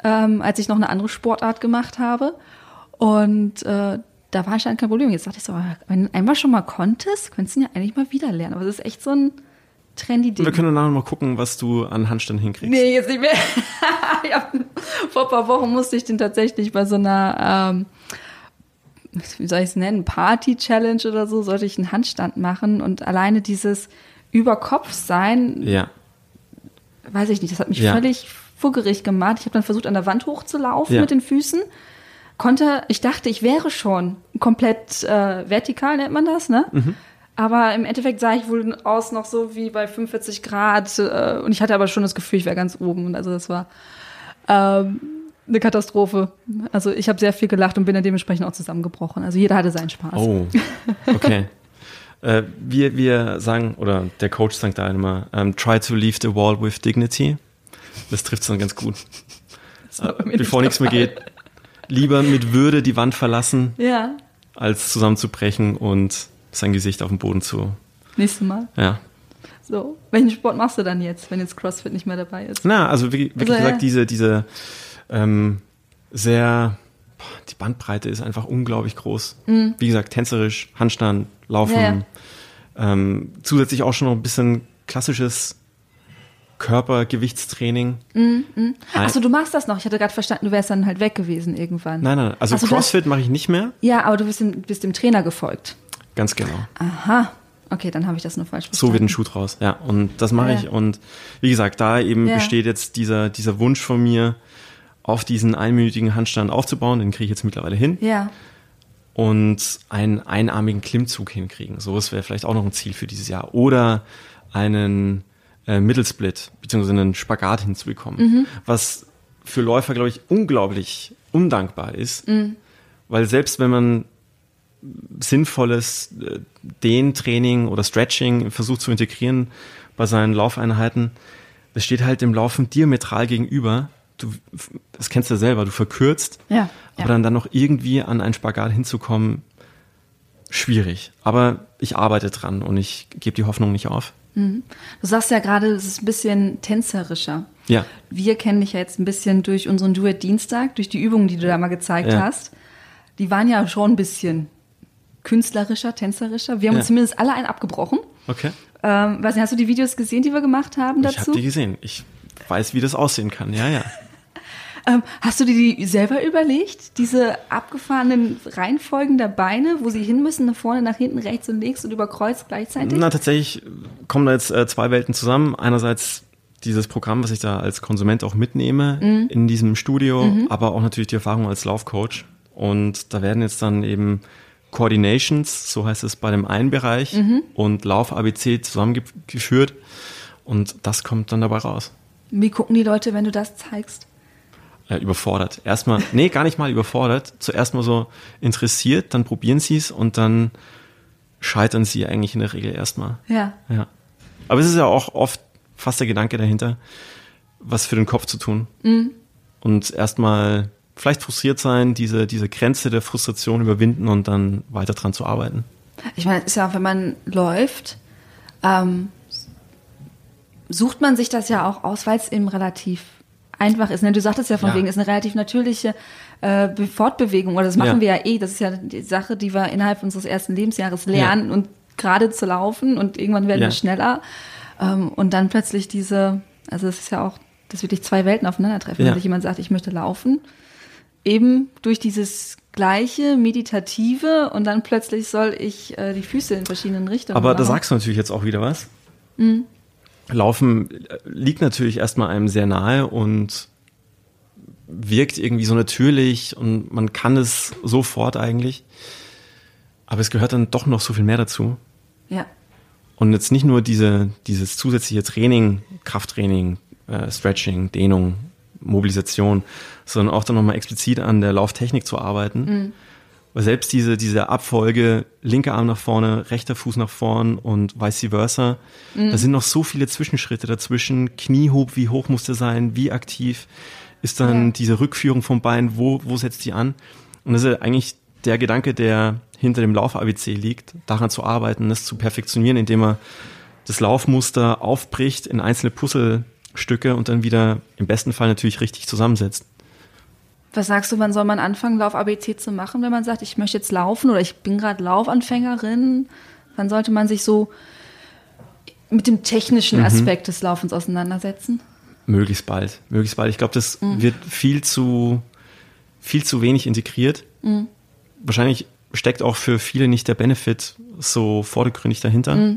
ähm, als ich noch eine andere Sportart gemacht habe. Und äh, da war anscheinend kein Problem. Jetzt dachte ich so, wenn du einmal schon mal konntest, könntest du ihn ja eigentlich mal wieder lernen. Aber das ist echt so ein trendy Ding. Wir können nachher mal gucken, was du an Handstand hinkriegst. Nee, jetzt nicht mehr. ja, vor ein paar Wochen musste ich den tatsächlich bei so einer, ähm, wie soll ich es nennen, Party-Challenge oder so, sollte ich einen Handstand machen und alleine dieses Überkopf-Sein, Ja. weiß ich nicht, das hat mich Ja. völlig fuggerig gemacht. Ich habe dann versucht, an der Wand hochzulaufen Ja. mit den Füßen. Konnte, ich dachte, ich wäre schon komplett äh, vertikal, nennt man das, ne? Mhm. Aber im Endeffekt sah ich wohl aus noch so wie bei 45 Grad äh, und ich hatte aber schon das Gefühl, ich wäre ganz oben. Und also das war ähm, eine Katastrophe. Also ich habe sehr viel gelacht und bin dann dementsprechend auch zusammengebrochen. Also jeder hatte seinen Spaß. Oh, okay. äh, wir, wir sagen, oder der Coach sagt da immer, ähm, try to leave the wall with dignity. Das trifft es dann ganz gut. Äh, Bevor nicht nichts mehr geht, lieber mit Würde die Wand verlassen. Ja, als zusammenzubrechen und sein Gesicht auf den Boden zu. nächstes Mal. Ja. So, welchen Sport machst du dann jetzt, wenn jetzt CrossFit nicht mehr dabei ist? Na, also wie, wirklich Also, ja. gesagt, diese, diese ähm, sehr, boah, die Bandbreite ist einfach unglaublich groß. Wie gesagt, tänzerisch, Handstand, Laufen, Mhm. Ja, ja. Ähm, zusätzlich auch schon noch ein bisschen klassisches Körpergewichtstraining. Nein. Achso, du machst das noch. Ich hatte gerade verstanden, du wärst dann halt weg gewesen irgendwann. Nein, nein, also Ach CrossFit mache ich nicht mehr. Ja, aber du bist dem, bist dem Trainer gefolgt. Ganz genau. Aha. Okay, dann habe ich das nur falsch So verstanden. wird ein Schuh draus. Ja, und das mache Ja. ich. Und wie gesagt, da eben Ja. besteht jetzt dieser, dieser Wunsch von mir, auf diesen einminütigen Handstand aufzubauen. Den kriege ich jetzt mittlerweile hin. Ja. und einen einarmigen Klimmzug hinkriegen. So, das wäre vielleicht auch noch ein Ziel für dieses Jahr. Oder einen äh, Mittelsplit, beziehungsweise einen Spagat hinzubekommen. Was für Läufer, glaube ich, unglaublich undankbar ist. Weil selbst wenn man sinnvolles äh, Dehntraining oder Stretching versucht zu integrieren bei seinen Laufeinheiten, das steht halt dem Laufen diametral gegenüber. Du, das kennst du ja selber, du verkürzt Ja. aber ja. dann, dann noch irgendwie an einen Spagat hinzukommen, schwierig. Aber ich arbeite dran und ich gebe die Hoffnung nicht auf. Du sagst ja gerade, es ist ein bisschen tänzerischer. Ja, Wir kennen dich ja jetzt ein bisschen durch unseren Duett Dienstag, durch die Übungen, die du da mal gezeigt Ja. hast. Die waren ja schon ein bisschen künstlerischer, tänzerischer. Wir haben Ja. uns zumindest alle einen abgebrochen. okay. Ähm, weiß nicht, hast du die Videos gesehen, die wir gemacht haben Ich dazu? habe die gesehen. Ich weiß, wie das aussehen kann. Ja, ja. Ähm, hast du dir die selber überlegt? Diese abgefahrenen Reihenfolgen der Beine, wo sie hin müssen, nach vorne, nach hinten, rechts und links und über Kreuz gleichzeitig? Na, tatsächlich kommen da jetzt äh, zwei Welten zusammen. Einerseits dieses Programm, was ich da als Konsument auch mitnehme Mhm. in diesem Studio, aber auch natürlich die Erfahrung als Laufcoach. Und da werden jetzt dann eben Coordinations, so heißt es bei dem einen Bereich, Mhm. und Lauf-ABC zusammengeführt. Und das kommt dann dabei raus. Wie gucken die Leute, wenn du das zeigst? äh, überfordert. Erstmal, nee, gar nicht mal überfordert. Zuerst mal so interessiert, dann probieren sie es und dann scheitern sie eigentlich in der Regel erstmal. Ja. Ja. Aber es ist ja auch oft fast der Gedanke dahinter, was für den Kopf zu tun. Mhm. Und erstmal vielleicht frustriert sein, diese, diese Grenze der Frustration überwinden und dann weiter dran zu arbeiten. Ich meine, es ist ja auch, wenn man läuft, ähm, sucht man sich das ja auch aus, weil es eben relativ einfach ist. Ne? Du sagtest ja von Ja. wegen, ist eine relativ natürliche äh, Be- Fortbewegung. Oder das machen Ja. wir ja eh. Das ist ja die Sache, die wir innerhalb unseres ersten Lebensjahres lernen und gerade zu laufen und irgendwann werden Ja. wir schneller. Ähm, und dann plötzlich diese, also es ist ja auch, dass wirklich zwei Welten aufeinandertreffen. Ja. Wenn sich jemand sagt, ich möchte laufen, eben durch dieses gleiche Meditative und dann plötzlich soll ich äh, die Füße in verschiedenen Richtungen Aber da machen. sagst du natürlich jetzt auch wieder was. Mhm. Laufen äh, liegt natürlich erstmal einem sehr nahe und wirkt irgendwie so natürlich und man kann es sofort eigentlich. Aber es gehört dann doch noch so viel mehr dazu. Ja. Und jetzt nicht nur diese, dieses zusätzliche Training, Krafttraining, äh, Stretching, Dehnung, Mobilisation, sondern auch dann nochmal explizit an der Lauftechnik zu arbeiten. Weil selbst diese, diese Abfolge, linker Arm nach vorne, rechter Fuß nach vorn und vice versa, da sind noch so viele Zwischenschritte dazwischen. Kniehub, wie hoch muss der sein, wie aktiv ist dann Ja. diese Rückführung vom Bein, wo, wo setzt die an? Und das ist eigentlich der Gedanke, der hinter dem Lauf-ABC liegt, daran zu arbeiten, das zu perfektionieren, indem er das Laufmuster aufbricht in einzelne Puzzlestücke und dann wieder im besten Fall natürlich richtig zusammensetzt. Was sagst du, wann soll man anfangen, Lauf-ABC zu machen, wenn man sagt, ich möchte jetzt laufen oder ich bin gerade Laufanfängerin? Wann sollte man sich so mit dem technischen Aspekt des Laufens auseinandersetzen? Möglichst bald. Möglichst bald. Ich glaube, das wird viel zu, viel zu wenig integriert. Wahrscheinlich steckt auch für viele nicht der Benefit so vordergründig dahinter.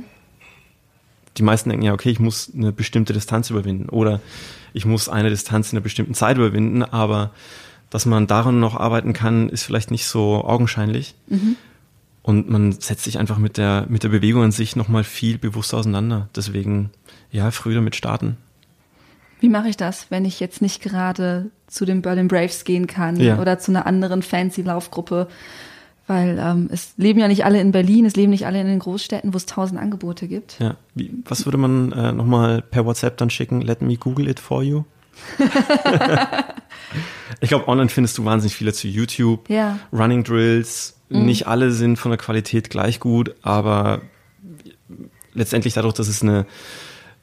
Die meisten denken ja, okay, ich muss eine bestimmte Distanz überwinden oder ich muss eine Distanz in einer bestimmten Zeit überwinden, aber dass man daran noch arbeiten kann, ist vielleicht nicht so augenscheinlich. Und man setzt sich einfach mit der, mit der Bewegung an sich nochmal viel bewusster auseinander. Deswegen, ja, früh damit starten. Wie mache ich das, wenn ich jetzt nicht gerade zu den Berlin Braves gehen kann Ja. oder zu einer anderen fancy Laufgruppe? Weil ähm, es leben ja nicht alle in Berlin, es leben nicht alle in den Großstädten, wo es tausend Angebote gibt. Ja. Wie, was würde man äh, nochmal per WhatsApp dann schicken? Let me Google it for you. ich glaube, online findest du wahnsinnig viele zu YouTube. Ja. Running Drills. Nicht alle sind von der Qualität gleich gut, aber letztendlich dadurch, dass es eine,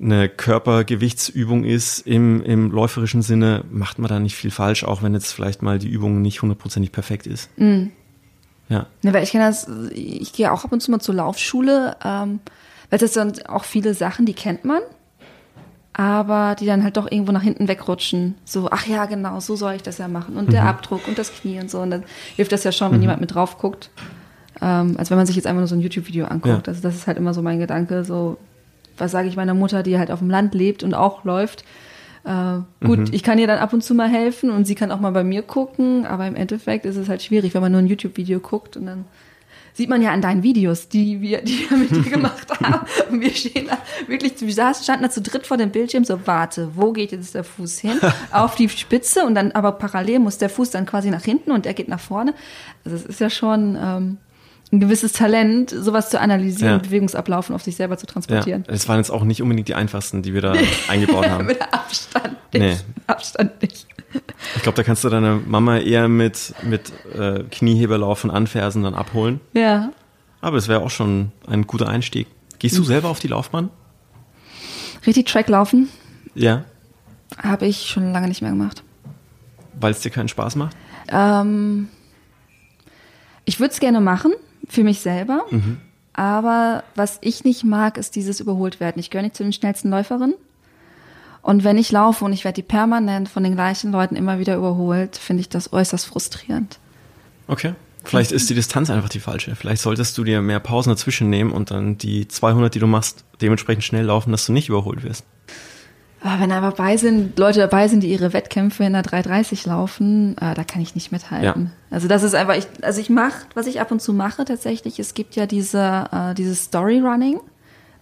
eine Körpergewichtsübung ist im, im läuferischen Sinne, macht man da nicht viel falsch, auch wenn jetzt vielleicht mal die Übung nicht hundertprozentig perfekt ist. Ja. Ne, weil ich kenne das, ich gehe auch ab und zu mal zur Laufschule, ähm, weil das sind auch viele Sachen, die kennt man, aber die dann halt doch irgendwo nach hinten wegrutschen. So, ach ja, genau, so soll ich das ja machen. Und der Abdruck und das Knie und so. Und dann hilft das ja schon, wenn jemand mit drauf guckt. Ähm, als wenn man sich jetzt einfach nur so ein YouTube-Video anguckt. Ja. Also das ist halt immer so mein Gedanke, so, was sage ich meiner Mutter, die halt auf dem Land lebt und auch läuft. Äh, gut, ich kann ihr dann ab und zu mal helfen und sie kann auch mal bei mir gucken, aber im Endeffekt ist es halt schwierig, wenn man nur ein YouTube-Video guckt und dann sieht man ja an deinen Videos, die wir, die wir mit dir gemacht haben. Und wir stehen da wirklich, wir saßen, standen da zu dritt vor dem Bildschirm, so, warte, wo geht jetzt der Fuß hin? Auf die Spitze und dann aber parallel muss der Fuß dann quasi nach hinten und der geht nach vorne. Also es ist ja schon ähm, ein gewisses Talent, sowas zu analysieren Ja. und Bewegungsablauf und auf sich selber zu Ja, transportieren. es waren jetzt auch nicht unbedingt die einfachsten, die wir da eingebaut haben. Mit Abstand nicht. Nee. Abstand nicht. Ich glaube, da kannst du deine Mama eher mit, mit äh, Knieheberlauf und Anfersen dann abholen. Ja. Aber es wäre auch schon ein guter Einstieg. Gehst du selber auf die Laufbahn? Richtig Track laufen Ja, habe ich schon lange nicht mehr gemacht. weil es dir keinen Spaß macht? Ähm, ich würde es gerne machen, für mich selber. Aber was ich nicht mag, ist dieses überholt werden. Ich gehöre nicht zu den schnellsten Läuferinnen. Und wenn ich laufe und ich werde die permanent von den gleichen Leuten immer wieder überholt, finde ich das äußerst frustrierend. Okay. Vielleicht ist die Distanz einfach die falsche. Vielleicht solltest du dir mehr Pausen dazwischen nehmen und dann die 200, die du machst, dementsprechend schnell laufen, dass du nicht überholt wirst. Aber wenn aber dabei sind, Leute dabei sind, die ihre Wettkämpfe in der 330 laufen, äh, da kann ich nicht mithalten. Ja. Also das ist einfach, ich, also ich mache, was ich ab und zu mache tatsächlich, es gibt ja diese, äh, dieses Story-Running.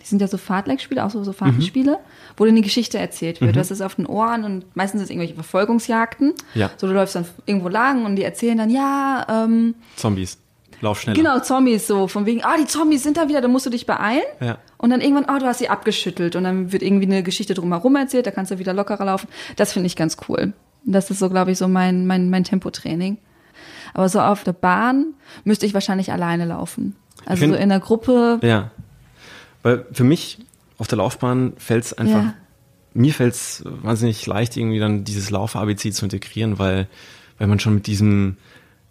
Die sind ja so Fahrtleckspiele, auch so, so Fahrtenspiele, wo dann eine Geschichte erzählt wird. Du hast es auf den Ohren und meistens sind es irgendwelche Verfolgungsjagden. Ja. So, du läufst dann irgendwo lang und die erzählen dann, ja, ähm, Zombies. Lauf schneller. Genau, Zombies so, von wegen, ah, die Zombies sind da wieder, da musst du dich beeilen. Ja. Und dann irgendwann, ah, du hast sie abgeschüttelt und dann wird irgendwie eine Geschichte drumherum erzählt, da kannst du wieder lockerer laufen. Das finde ich ganz cool. Das ist so, glaube ich, so mein, mein, mein Tempotraining. Aber so auf der Bahn müsste ich wahrscheinlich alleine laufen. Also find- so in der Gruppe. Ja. Weil für mich auf der Laufbahn fällt es einfach, Ja. mir fällt es wahnsinnig leicht, irgendwie dann dieses Lauf-ABC zu integrieren, weil, weil man schon mit diesem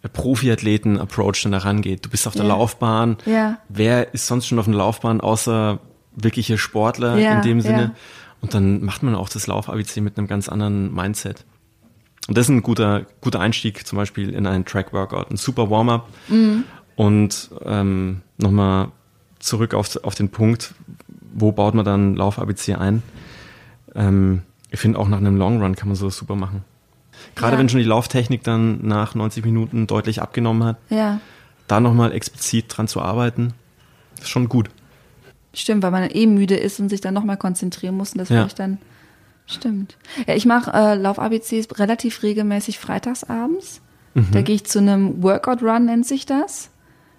Profiathleten-Approach dann da rangeht. Du bist auf der Ja. Laufbahn. Ja. Wer ist sonst schon auf einer Laufbahn außer wirkliche Sportler Ja, in dem Sinne? Und dann macht man auch das Lauf-ABC mit einem ganz anderen Mindset. Und das ist ein guter, guter Einstieg zum Beispiel in einen Track-Workout, ein super Warm-up. Mhm. Und ähm, nochmal zurück auf, auf den Punkt, wo baut man dann Lauf-ABC ein? Ähm, ich finde auch nach einem Long Run kann man sowas super machen. Gerade Ja. wenn schon die Lauftechnik dann nach 90 Minuten deutlich abgenommen hat, Ja, da nochmal explizit dran zu arbeiten, ist schon gut. stimmt, weil man dann eh müde ist und sich dann nochmal konzentrieren muss und das Ja. vielleicht dann. Stimmt. Ja, ich mache äh, Lauf-ABCs relativ regelmäßig freitagsabends. Da gehe ich zu einem Workout-Run, nennt sich das.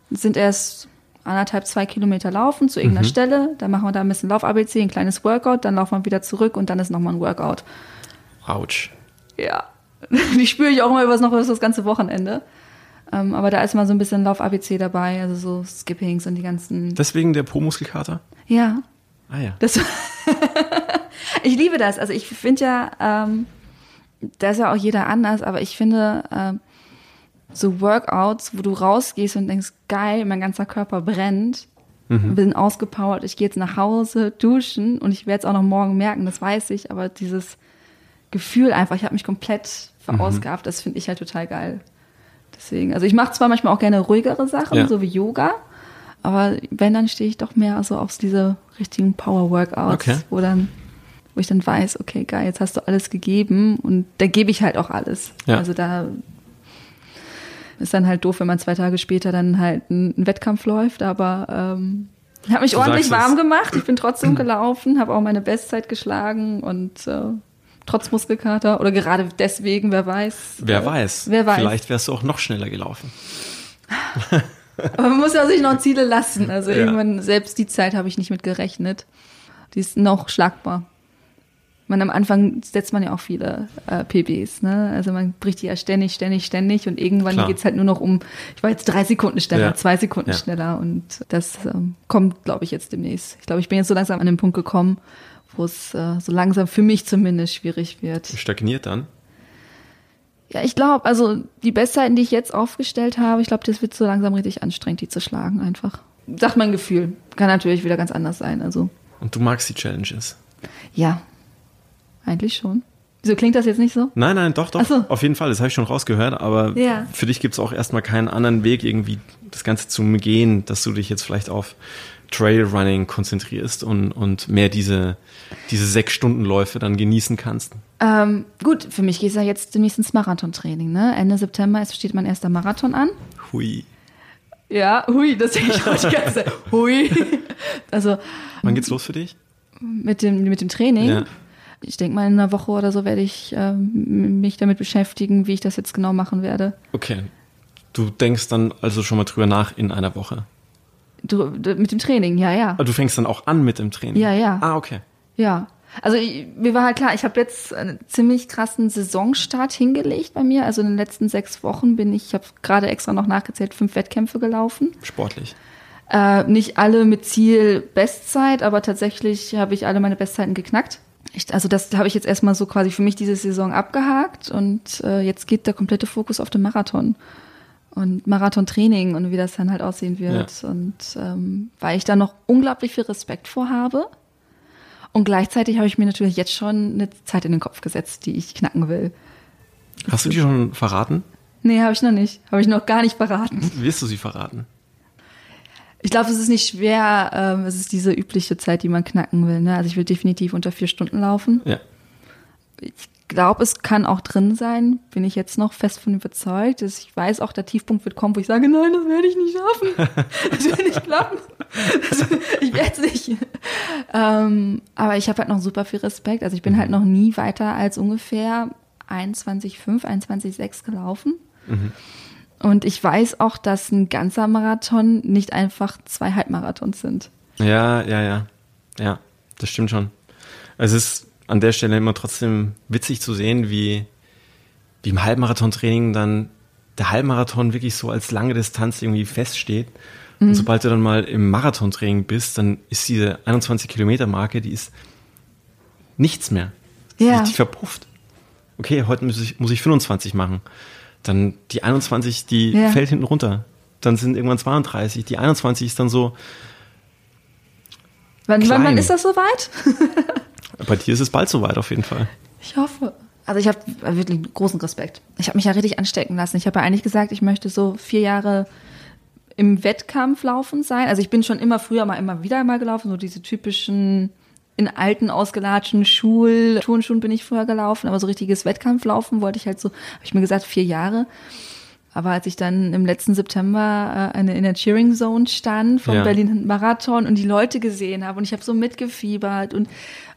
Das sind erst anderthalb, zwei Kilometer laufen zu irgendeiner Stelle. Dann machen wir da ein bisschen Lauf-ABC, ein kleines Workout, dann laufen wir wieder zurück und dann ist nochmal ein Workout. Autsch. Ja. Die spüre ich auch immer über das, noch über das ganze Wochenende. Ähm, aber da ist mal so ein bisschen Lauf-ABC dabei, also so Skippings und die ganzen. Deswegen der Po-Muskelkater? ja, Ah ja. das, ich liebe das. Also ich finde ja, ähm, da ist ja auch jeder anders, aber ich finde ähm, so Workouts, wo du rausgehst und denkst, geil, mein ganzer Körper brennt, bin ausgepowert, ich gehe jetzt nach Hause, duschen und ich werde es auch noch morgen merken, das weiß ich, aber dieses Gefühl einfach, ich habe mich komplett verausgabt, das finde ich halt total geil. Deswegen, also ich mache zwar manchmal auch gerne ruhigere Sachen, Ja. so wie Yoga, aber wenn, dann stehe ich doch mehr so auf diese richtigen Power-Workouts, Okay. wo dann, wo ich dann weiß, okay, geil, jetzt hast du alles gegeben und da gebe ich halt auch alles. Ja. Also da ist dann halt doof, wenn man zwei Tage später dann halt einen Wettkampf läuft, aber ähm, ich habe mich Du ordentlich es. warm gemacht, ich bin trotzdem gelaufen, habe auch meine Bestzeit geschlagen und äh, trotz Muskelkater oder gerade deswegen, wer weiß. Wer äh, weiß. Wer weiß. Vielleicht wärst du auch noch schneller gelaufen. Aber man muss ja sich noch Ziele lassen. Also Ja. irgendwann, selbst die Zeit habe ich nicht mit gerechnet. Die ist noch schlagbar. Man am Anfang setzt man ja auch viele äh, PBs, ne? Also man bricht die ja ständig, ständig, ständig und irgendwann Klar. geht's halt nur noch um, ich war jetzt drei Sekunden schneller, Ja. zwei Sekunden Ja. schneller und das ähm, kommt, glaube ich, jetzt demnächst. Ich glaube, ich bin jetzt so langsam an den Punkt gekommen, wo es äh, so langsam für mich zumindest schwierig wird. Stagniert dann. Ja, ich glaube, also die Bestzeiten, die ich jetzt aufgestellt habe, ich glaube, das wird so langsam richtig anstrengend, die zu schlagen einfach. Sagt mein Gefühl. Kann natürlich wieder ganz anders sein. Also, Und du magst die Challenges. ja. Eigentlich schon. Wieso klingt das jetzt nicht so? Nein, nein, doch, doch. So. Auf jeden Fall, das habe ich schon rausgehört. Aber Ja. für dich gibt es auch erstmal keinen anderen Weg, irgendwie das Ganze zu umgehen, dass du dich jetzt vielleicht auf Trailrunning konzentrierst und, und mehr diese, diese sechs Stunden Läufe dann genießen kannst. Ähm, gut, für mich geht es ja jetzt demnächst ins Marathontraining. Ne? Ende September ist, steht mein erster Marathon an. Hui. Ja, hui, das denke ich auch die ganze Zeit. Hui. Also Wann geht's los für dich? mit dem, mit dem Training. Ja. Ich denke mal, in einer Woche oder so werde ich ähm, mich damit beschäftigen, wie ich das jetzt genau machen werde. Okay. Du denkst dann also schon mal drüber nach in einer Woche. Mit dem Training, ja, ja. Du fängst dann auch an mit dem Training. Ja, ja. Ah, okay. Ja. Also ich, mir war halt klar, ich habe jetzt einen ziemlich krassen Saisonstart hingelegt bei mir. Also in den letzten sechs Wochen bin ich, ich habe gerade extra noch nachgezählt, fünf Wettkämpfe gelaufen. Sportlich. Äh, nicht alle mit Ziel Bestzeit, aber tatsächlich habe ich alle meine Bestzeiten geknackt. Ich, also das habe ich jetzt erstmal so quasi für mich diese Saison abgehakt und äh, jetzt geht der komplette Fokus auf den Marathon und Marathontraining und wie das dann halt aussehen wird. Und ähm, weil ich da noch unglaublich viel Respekt vor habe. Und gleichzeitig habe ich mir natürlich jetzt schon eine Zeit in den Kopf gesetzt, die ich knacken will. Hast du die schon verraten? Nee, habe ich noch nicht. Habe ich noch gar nicht verraten. Wirst du sie verraten? Ich glaube, es ist nicht schwer. Ähm, es ist diese übliche Zeit, die man knacken will. Ne? Also ich will definitiv unter vier Stunden laufen. Ja. Ich glaube, es kann auch drin sein. Bin ich jetzt noch fest von überzeugt. Dass ich weiß auch, der Tiefpunkt wird kommen, wo ich sage, nein, das werde ich nicht schaffen. Das wird nicht klappen. Das, ich werde es nicht. Ähm, aber ich habe halt noch super viel Respekt. Also ich bin halt noch nie weiter als ungefähr 21,5, 21,6 gelaufen. Und ich weiß auch, dass ein ganzer Marathon nicht einfach zwei Halbmarathons sind. Ja, ja, ja. Ja, das stimmt schon. Es ist an der Stelle immer trotzdem witzig zu sehen, wie, wie im Halbmarathon-Training dann der Halbmarathon wirklich so als lange Distanz irgendwie feststeht. Und sobald du dann mal im Marathontraining bist, dann ist diese 21 Kilometer Marke, die ist nichts mehr. Die Ja. ist richtig verpufft. Okay, heute muss ich, muss ich 25 machen. Dann die 21, die Ja. fällt hinten runter. Dann sind irgendwann 32. Die 21 ist dann so, Wann, wann, wann ist das soweit? bei dir ist es bald soweit auf jeden Fall. Ich hoffe. Also ich habe wirklich großen Respekt. Ich habe mich ja richtig anstecken lassen. Ich habe ja eigentlich gesagt, ich möchte so vier Jahre im Wettkampf laufen sein. Also ich bin schon immer früher mal immer wieder mal gelaufen, so diese typischen in alten ausgelatschten Schul Turnschuhen bin ich früher gelaufen, aber so richtiges Wettkampflaufen wollte ich halt so, habe ich mir gesagt, vier Jahre. Aber als ich dann im letzten September äh, eine, in der Cheering Zone stand vom Ja. Berlin Marathon und die Leute gesehen habe und ich habe so mitgefiebert und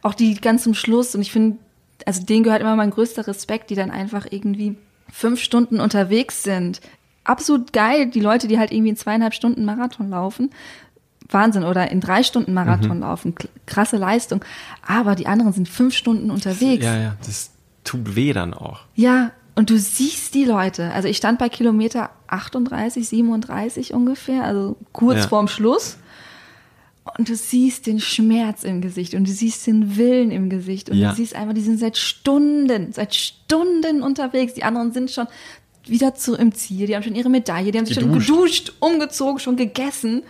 auch die ganz zum Schluss und ich finde, also denen gehört immer mein größter Respekt, die dann einfach irgendwie fünf Stunden unterwegs sind. Absolut geil, die Leute, die halt irgendwie in zweieinhalb Stunden Marathon laufen. Wahnsinn, oder in drei Stunden Mhm. Marathon laufen. K- Krasse Leistung. Aber die anderen sind fünf Stunden unterwegs. Ja, ja, das tut weh dann auch. Ja, und du siehst die Leute. Also ich stand bei Kilometer 38, 37 ungefähr, also kurz Ja. vorm Schluss. Und du siehst den Schmerz im Gesicht und du siehst den Willen im Gesicht und Ja. du siehst einfach, die sind seit Stunden, seit Stunden unterwegs. Die anderen sind schon wieder zu, im Ziel, die haben schon ihre Medaille, die haben sich Geduscht. schon geduscht, umgezogen, schon gegessen.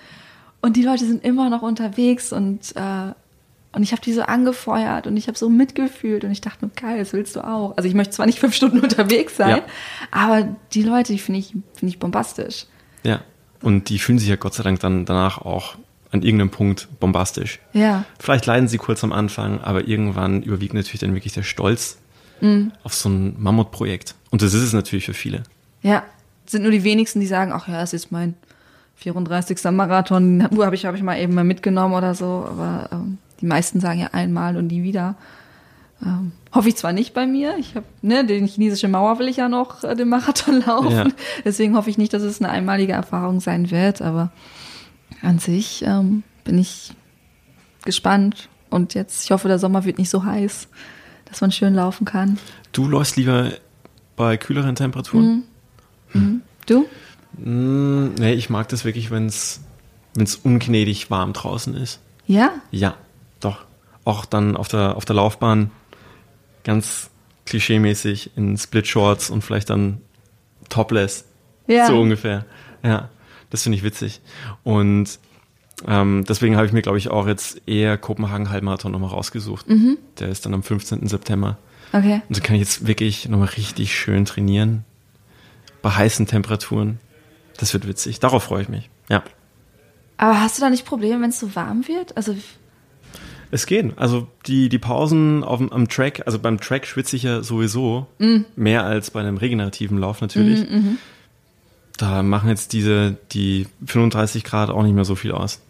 Und die Leute sind immer noch unterwegs und, äh, und ich habe die so angefeuert und ich habe so mitgefühlt und ich dachte, nur, geil, das willst du auch. Also ich möchte zwar nicht fünf Stunden unterwegs sein, Ja. aber die Leute, die finde ich, finde ich bombastisch. Ja. Und die fühlen sich ja Gott sei Dank dann danach auch an irgendeinem Punkt bombastisch. Ja, Vielleicht leiden sie kurz am Anfang, aber irgendwann überwiegt natürlich dann wirklich der Stolz Mhm. auf so ein Mammutprojekt. Und das ist es natürlich für viele. ja. Sind nur die wenigsten, die sagen, ach ja, es ist mein 34. Marathon, habe ich, hab ich mal eben mal mitgenommen oder so. Aber ähm, die meisten sagen ja einmal und nie wieder. Ähm, hoffe ich zwar nicht bei mir. Ich habe, ne, den chinesische Mauer will ich ja noch äh, den Marathon laufen. Ja. Deswegen hoffe ich nicht, dass es eine einmalige Erfahrung sein wird. Aber an sich ähm, bin ich gespannt. Und jetzt, ich hoffe, der Sommer wird nicht so heiß, dass man schön laufen kann. Du läufst lieber bei kühleren Temperaturen? Du? Mm, nee, ich mag das wirklich, wenn es ungnädig warm draußen ist. Ja? Ja, doch. Auch dann auf der, auf der Laufbahn ganz klischeemäßig in Split-Shorts und vielleicht dann topless. Ja. So ungefähr. Ja, das finde ich witzig. Und ähm, deswegen habe ich mir, glaube ich, auch jetzt eher Kopenhagen-Halbmarathon nochmal rausgesucht. Mhm. Der ist dann am 15. September. Okay. Und so kann ich jetzt wirklich nochmal richtig schön trainieren. Bei heißen Temperaturen. Das wird witzig. Darauf freue ich mich. Ja. Aber hast du da nicht Probleme, wenn es so warm wird? Also, Es geht. Also die, die Pausen auf, am Track, also beim Track schwitze ich ja sowieso mehr als bei einem regenerativen Lauf natürlich. Da machen jetzt diese, die 35 Grad auch nicht mehr so viel aus.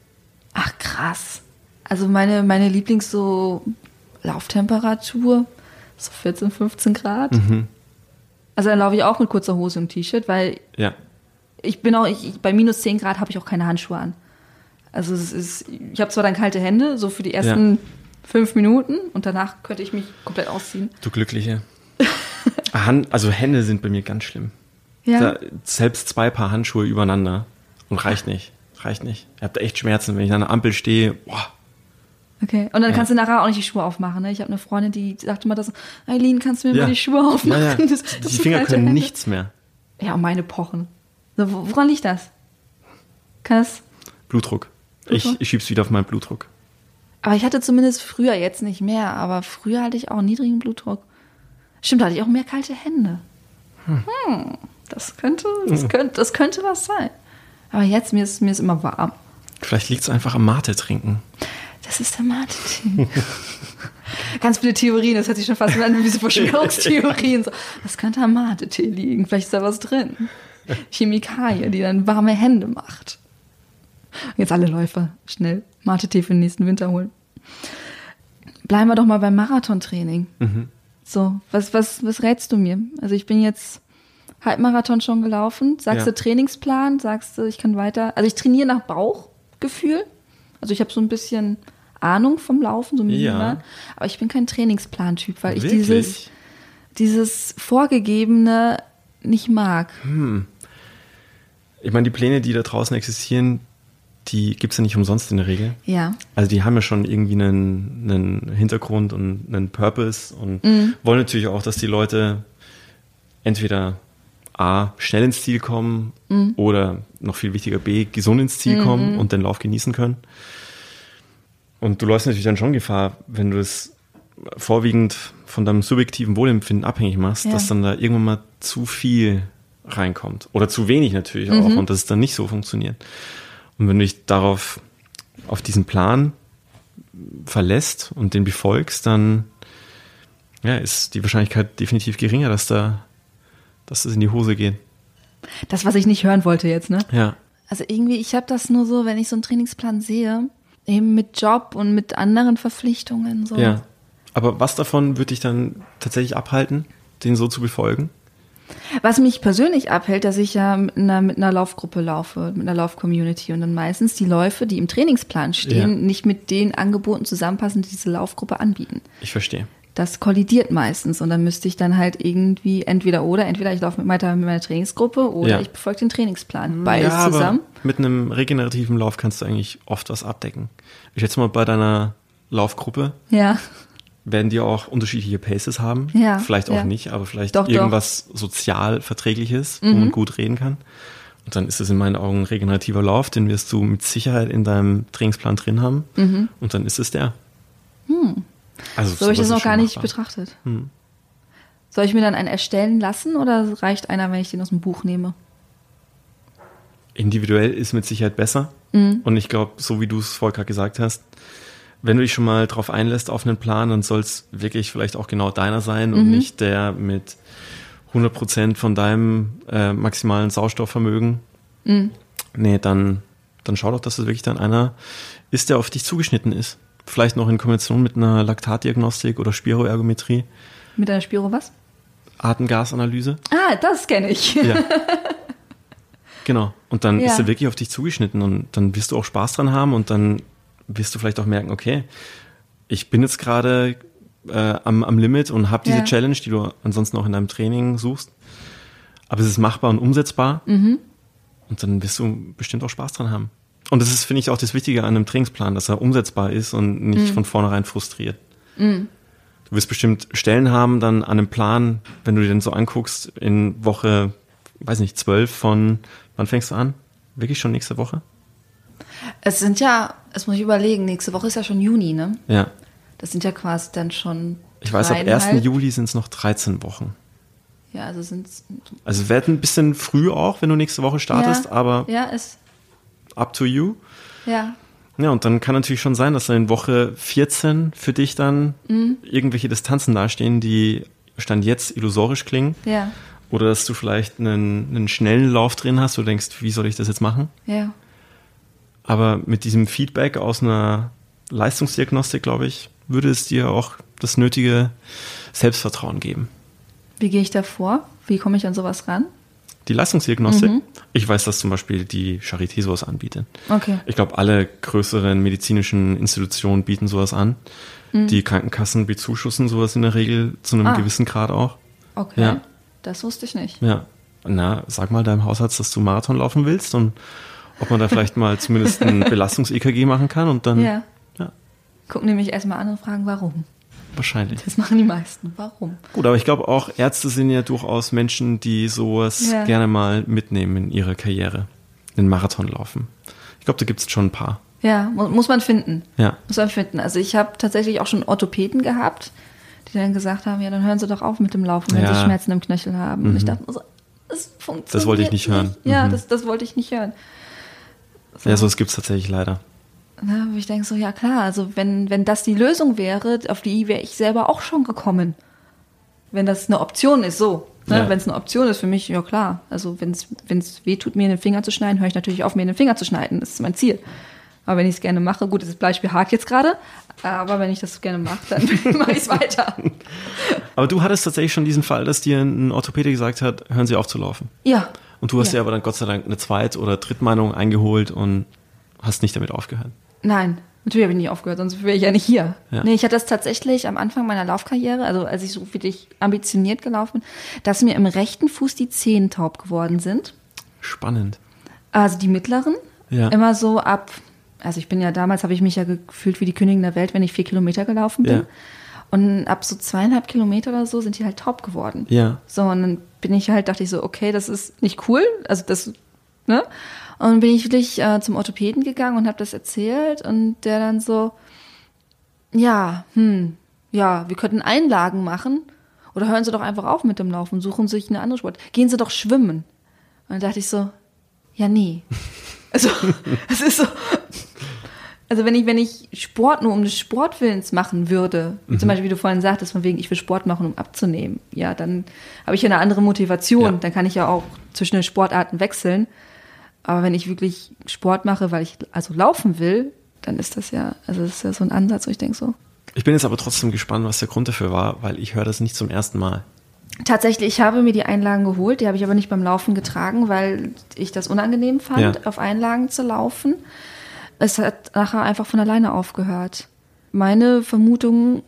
ach krass. Also meine, meine Lieblings so Lauftemperatur, so 14, 15 Grad. Also dann laufe ich auch mit kurzer Hose und T-Shirt, weil Ja. ich bin auch, ich, bei minus 10 Grad habe ich auch keine Handschuhe an. Also es ist, ich habe zwar dann kalte Hände, so für die ersten fünf Minuten und danach könnte ich mich komplett ausziehen. Du Glückliche. Han also Hände sind bei mir ganz schlimm. Ja. Da, selbst zwei Paar Handschuhe übereinander und reicht nicht. Reicht nicht. Ich habe da echt Schmerzen, wenn ich an der Ampel stehe. Boah, Okay. Und dann kannst du nachher auch nicht die Schuhe aufmachen. Ne? Ich habe eine Freundin, die sagte immer das, Eileen, kannst du mir mal die Schuhe aufmachen? Ja, ja. Das- das die Finger können Hände. nichts mehr. Ja, und meine pochen. So, wo- woran liegt das? Kann das? Blutdruck. Ich, Blutdruck? ich schieb's wieder auf meinen Blutdruck. Aber ich hatte zumindest früher, jetzt nicht mehr, aber früher hatte ich auch niedrigen Blutdruck. Stimmt, da hatte ich auch mehr kalte Hände. Hm, das könnte, das könnte, das könnte was sein. Aber jetzt, mir ist, mir ist immer warm. Vielleicht liegt's einfach am Mate trinken. Das ist der Mate-Tee. Ganz viele Theorien, das hört sich schon fast an wie so Verschwörungstheorien. So, das könnte am Mate-Tee liegen, vielleicht ist da was drin. Chemikalie, die dann warme Hände macht. Jetzt alle Läufer, schnell Mate-Tee für den nächsten Winter holen. Bleiben wir doch mal beim Marathontraining. So, was, was, was rätst du mir? Also ich bin jetzt Halbmarathon schon gelaufen. Sagst Ja. du Trainingsplan? Sagst du, ich kann weiter? Also ich trainiere nach Bauchgefühl. Also ich habe so ein bisschen Ahnung vom Laufen, so minimal. Aber ich bin kein Trainingsplan-Typ, weil ich dieses, Wirklich? dieses Vorgegebene nicht mag. Ich meine, die Pläne, die da draußen existieren, die gibt's ja nicht umsonst in der Regel. Ja. Also die haben ja schon irgendwie einen, einen Hintergrund und einen Purpose und Mhm. wollen natürlich auch, dass die Leute entweder A, schnell ins Ziel kommen Mhm. oder noch viel wichtiger B, gesund ins Ziel kommen und den Lauf genießen können. Und du läufst natürlich dann schon Gefahr, wenn du es vorwiegend von deinem subjektiven Wohlempfinden abhängig machst, Ja. dass dann da irgendwann mal zu viel reinkommt. Oder zu wenig natürlich auch Mhm. und dass es dann nicht so funktioniert. Und wenn du dich darauf, auf diesen Plan verlässt und den befolgst, dann ja, ist die Wahrscheinlichkeit definitiv geringer, dass da, dass das in die Hose geht. Das, was ich nicht hören wollte jetzt, ne? Ja. Also irgendwie, ich habe das nur so, wenn ich so einen Trainingsplan sehe, eben mit Job und mit anderen Verpflichtungen. So. Ja. Aber was davon würde dich dann tatsächlich abhalten, den so zu befolgen? Was mich persönlich abhält, dass ich ja mit einer, mit einer Laufgruppe laufe, mit einer Lauf-Community und dann meistens die Läufe, die im Trainingsplan stehen, Ja. nicht mit den Angeboten zusammenpassen, die diese Laufgruppe anbieten. Ich verstehe. Das kollidiert meistens und dann müsste ich dann halt irgendwie entweder oder, entweder ich laufe mit meiner, mit meiner Trainingsgruppe oder Ja. ich befolge den Trainingsplan. Beides ja, aber zusammen. Mit einem regenerativen Lauf kannst du eigentlich oft was abdecken. Ich schätze mal, bei deiner Laufgruppe Ja. Werden die auch unterschiedliche Paces haben. Ja, Vielleicht auch ja. nicht, aber vielleicht Doch, doch. irgendwas sozial verträgliches, wo Mhm. man gut reden kann. Und dann ist es in meinen Augen ein regenerativer Lauf, den wirst du mit Sicherheit in deinem Trainingsplan drin haben. Und dann ist es der. Also Mhm. So habe ich das noch gar nicht machbar. betrachtet. Soll ich mir dann einen erstellen lassen oder reicht einer, wenn ich den aus dem Buch nehme? Individuell ist mit Sicherheit besser. Mhm. Und ich glaube, so wie du es vorher gerade gesagt hast, wenn du dich schon mal drauf einlässt auf einen Plan, dann soll es wirklich vielleicht auch genau deiner sein Mhm. und nicht der mit 100% von deinem äh, maximalen Sauerstoffvermögen. Mhm. Nee, dann, dann schau doch, dass es wirklich dann einer ist, der auf dich zugeschnitten ist. Vielleicht noch in Kombination mit einer Laktatdiagnostik oder Spiroergometrie, Mit einer Spiro was? Atemgasanalyse. Ah, das kenne ich. Ja. genau. Und dann Ja. ist er wirklich auf dich zugeschnitten und dann wirst du auch Spaß dran haben und dann wirst du vielleicht auch merken, okay, ich bin jetzt gerade äh, am, am Limit und habe diese Ja. Challenge, die du ansonsten auch in deinem Training suchst. Aber es ist machbar und umsetzbar. Mhm. Und dann wirst du bestimmt auch Spaß dran haben. Und das ist, finde ich, auch das Wichtige an einem Trainingsplan, dass er umsetzbar ist und nicht Mhm. von vornherein frustriert. Du wirst bestimmt Stellen haben dann an einem Plan, wenn du dir den so anguckst, in Woche, weiß nicht, zwölf von, wann fängst du an? Wirklich schon nächste Woche? Es sind ja, das muss ich überlegen, nächste Woche ist ja schon Juni, ne? Ja. Das sind ja quasi dann schon. Ich weiß, ab 1. dreieinhalb. Juli sind es noch 13 Wochen. Ja, also sind Also es wird ein bisschen früh auch, wenn du nächste Woche startest, ja, aber Ja, ist. up to you. Ja. Ja, und dann kann natürlich schon sein, dass dann in Woche 14 für dich dann Mhm. irgendwelche Distanzen dastehen, die Stand jetzt illusorisch klingen. Ja. Oder dass du vielleicht einen, einen schnellen Lauf drin hast, wo du denkst, wie soll ich das jetzt machen? Ja. Aber mit diesem Feedback aus einer Leistungsdiagnostik, glaube ich, würde es dir auch das nötige Selbstvertrauen geben. Wie gehe ich da vor? Wie komme ich an sowas ran? Die Leistungsdiagnostik, Mhm. ich weiß, dass zum Beispiel die Charité sowas anbietet. Okay. Ich glaube, alle größeren medizinischen Institutionen bieten sowas an. Die Krankenkassen bezuschussen sowas in der Regel zu einem Mhm. Ah. gewissen Grad auch. Okay. Ja. Das wusste ich nicht. Ja. Na, sag mal deinem Hausarzt, dass du Marathon laufen willst und ob man da vielleicht mal zumindest ein Belastungs-EKG machen kann und dann Ja. ja, Gucken mich erstmal an und fragen, warum. wahrscheinlich. Das machen die meisten. Warum? Gut, aber ich glaube auch Ärzte sind ja durchaus Menschen, die sowas Ja. gerne mal mitnehmen in ihre Karriere. Den Marathon laufen. Ich glaube, da gibt es schon ein paar. Ja, mu muss man finden. Ja. Muss man finden. Also ich habe tatsächlich auch schon Orthopäden gehabt, die dann gesagt haben, ja, dann hören Sie doch auf mit dem Laufen, wenn Ja. Sie Schmerzen im Knöchel haben. Und ich dachte mir so, das funktioniert Das wollte ich nicht hören. Ja, Mhm. das, das wollte ich nicht hören. Ja, sowas gibt es tatsächlich leider. Wo ich denke so, ja klar, also wenn, wenn das die Lösung wäre, auf die wäre ich selber auch schon gekommen. Wenn das eine Option ist, so. Ne? Ja. Wenn es eine Option ist für mich, ja klar. Also wenn es weh tut, mir in den Finger zu schneiden, höre ich natürlich auf, mir in den Finger zu schneiden. Das ist mein Ziel. Aber wenn ich es gerne mache, gut, das Beispiel hakt jetzt gerade, aber wenn ich das gerne mache, dann mache ich es weiter. Aber du hattest tatsächlich schon diesen Fall, dass dir ein Orthopäde gesagt hat, hören Sie auf zu laufen. Ja. Und du hast Ja. dir aber dann Gott sei Dank eine Zweit- oder Drittmeinung eingeholt und hast nicht damit aufgehört. Nein, natürlich habe ich nicht aufgehört, sonst wäre ich ja nicht hier. Ja. Nee, ich hatte das tatsächlich am Anfang meiner Laufkarriere, also als ich so wirklich ambitioniert gelaufen bin, dass mir im rechten Fuß die Zehen taub geworden sind. Spannend. Also die mittleren. Ja. Immer so ab, also ich bin ja damals, habe ich mich ja gefühlt wie die Königin der Welt, wenn ich vier Kilometer gelaufen bin. Ja. Und ab so zweieinhalb Kilometer oder so sind die halt taub geworden. Ja. So, und dann bin ich halt, dachte ich so, okay, das ist nicht cool. Also das, ne? Und bin ich wirklich äh, zum Orthopäden gegangen und habe das erzählt und der dann so, ja, hm, ja, wir könnten Einlagen machen oder hören Sie doch einfach auf mit dem Laufen, suchen Sie sich eine andere Sport. Gehen Sie doch schwimmen. Und dann dachte ich so, ja, nee. Also, es ist so, also wenn ich, wenn ich Sport nur um des Sportwillens machen würde, zum Beispiel wie du vorhin sagtest, von wegen, ich will Sport machen, um abzunehmen, ja, dann habe ich ja eine andere Motivation. Ja. Dann kann ich ja auch zwischen den Sportarten wechseln. Aber wenn ich wirklich Sport mache, weil ich also laufen will, dann ist das ja, also das ist ja so ein Ansatz, wo ich denke so. Ich bin jetzt aber trotzdem gespannt, was der Grund dafür war, weil ich höre das nicht zum ersten Mal. Tatsächlich, ich habe mir die Einlagen geholt, die habe ich aber nicht beim Laufen getragen, weil ich das unangenehm fand, Ja. auf Einlagen zu laufen. Es hat nachher einfach von alleine aufgehört. Meine Vermutung,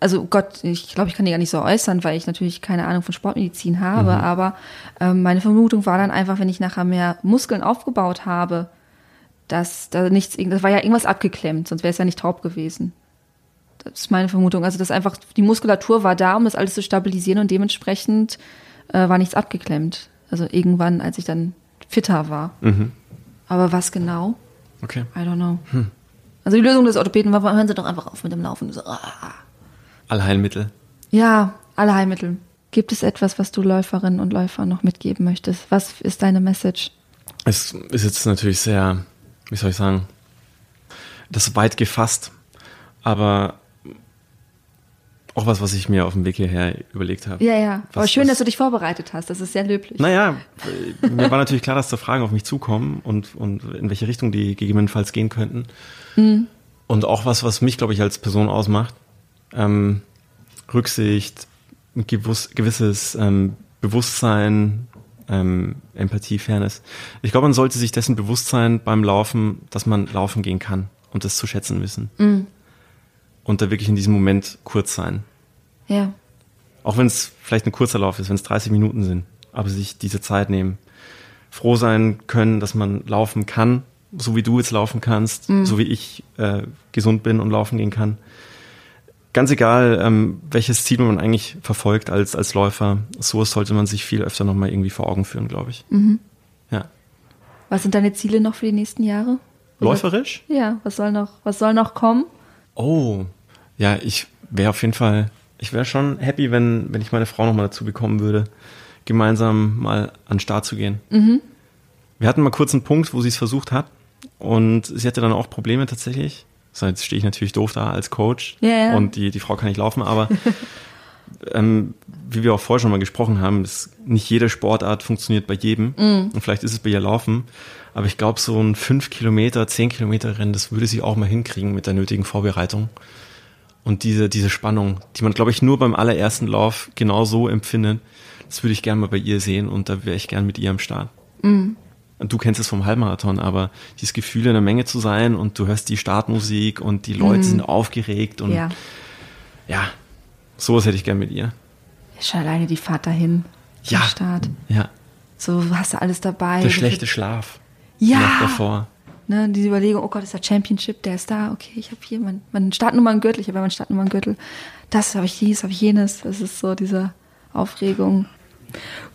also Gott, ich glaube, ich kann die gar nicht so äußern, weil ich natürlich keine Ahnung von Sportmedizin habe, aber ähm, meine Vermutung war dann einfach, wenn ich nachher mehr Muskeln aufgebaut habe, dass da nichts, das war ja irgendwas abgeklemmt, sonst wäre es ja nicht taub gewesen. Das ist meine Vermutung. Also, dass einfach die Muskulatur war da, um das alles zu stabilisieren und dementsprechend äh, war nichts abgeklemmt. Also irgendwann, als ich dann fitter war. Aber was genau? Okay. I don't know. Also die Lösung des Orthopäden war, hören Sie doch einfach auf mit dem Laufen. So, ah. Allheilmittel. Ja, alle Heilmittel. Gibt es etwas, was du Läuferinnen und Läufern noch mitgeben möchtest? Was ist deine Message? Es ist jetzt natürlich sehr, wie soll ich sagen, das ist weit gefasst, aber auch was, was ich mir auf dem Weg hierher überlegt habe. Ja, ja. Aber Was- schön, was- dass du dich vorbereitet hast. Das ist sehr löblich. Naja, mir war natürlich klar, dass da Fragen auf mich zukommen und, und in welche Richtung die gegebenenfalls gehen könnten. Und auch was, was mich, glaube ich, als Person ausmacht. Ähm, Rücksicht, gewuss, gewisses ähm, Bewusstsein, ähm, Empathie, Fairness. Ich glaube, man sollte sich dessen bewusst sein beim Laufen, dass man laufen gehen kann und das zu schätzen wissen. Und da wirklich in diesem Moment kurz sein. Ja. Auch wenn es vielleicht ein kurzer Lauf ist, wenn es 30 Minuten sind, aber sich diese Zeit nehmen. Froh sein können, dass man laufen kann, so wie du jetzt laufen kannst, so wie ich äh, gesund bin und laufen gehen kann. Ganz egal, ähm, welches Ziel man eigentlich verfolgt als, als Läufer, so sollte man sich viel öfter nochmal irgendwie vor Augen führen, glaube ich. Ja. Was sind deine Ziele noch für die nächsten Jahre? Läuferisch? Ja, was soll noch, was soll noch kommen? Oh, ja, ich wäre auf jeden Fall, ich wäre schon happy, wenn, wenn ich meine Frau nochmal dazu bekommen würde, gemeinsam mal an den Start zu gehen. Wir hatten mal kurz einen Punkt, wo sie es versucht hat und sie hatte dann auch Probleme tatsächlich. So, jetzt stehe ich natürlich doof da als Coach ja. und die, die Frau kann nicht laufen, aber ähm, wie wir auch vorher schon mal gesprochen haben, ist nicht jede Sportart funktioniert bei jedem und vielleicht ist es bei ihr Laufen, aber ich glaube, so ein 5 Kilometer, 10 Kilometer Rennen, das würde sie auch mal hinkriegen mit der nötigen Vorbereitung. Und diese, diese Spannung, die man, glaube ich, nur beim allerersten Lauf genau so empfindet, das würde ich gerne mal bei ihr sehen und da wäre ich gern mit ihr am Start. Und du kennst es vom Halbmarathon, aber dieses Gefühl in der Menge zu sein und du hörst die Startmusik und die Leute sind aufgeregt und Ja. ja, sowas hätte ich gern mit ihr. Schon alleine die Fahrt dahin. Ja. Start. Ja, So hast du alles dabei. der schlechte Schlaf. Ja. davor. Ne, diese Überlegung, oh Gott, ist der Championship, der ist da, okay, ich habe hier mein, mein Startnummern-Gürtel, ich habe mein Startnummern-Gürtel, das habe ich dies, habe ich jenes, das ist so diese Aufregung.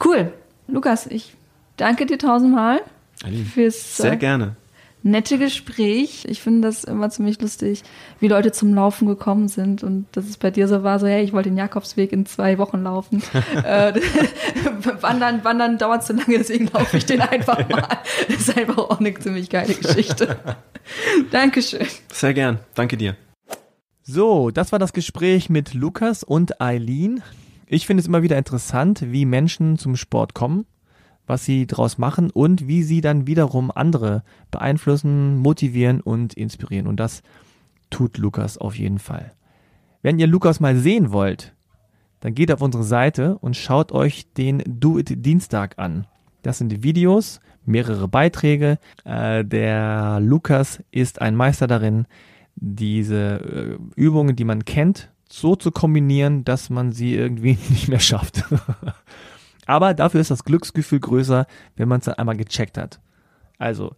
Cool, Lukas, ich danke dir tausendmal Aline, fürs Sehr äh, gerne. Nette Gespräch. Ich finde das immer ziemlich lustig, wie Leute zum Laufen gekommen sind und dass es bei dir so war, so hey, ich wollte den Jakobsweg in zwei Wochen laufen. äh, wandern, wandern dauert zu lange, deswegen laufe ich den einfach mal. Das ist einfach auch eine ziemlich geile Geschichte. Dankeschön. Sehr gern. Danke dir. So, das war das Gespräch mit Lukas und Eileen. Ich finde es immer wieder interessant, wie Menschen zum Sport kommen, was sie daraus machen und wie sie dann wiederum andere beeinflussen, motivieren und inspirieren. Und das tut Lukas auf jeden Fall. Wenn ihr Lukas mal sehen wollt, dann geht auf unsere Seite und schaut euch den Do It Dienstag an. Das sind Videos, mehrere Beiträge. Äh, der Lukas ist ein Meister darin, diese äh, Übungen, die man kennt, so zu kombinieren, dass man sie irgendwie nicht mehr schafft. Aber dafür ist das Glücksgefühl größer, wenn man es dann einmal gecheckt hat. Also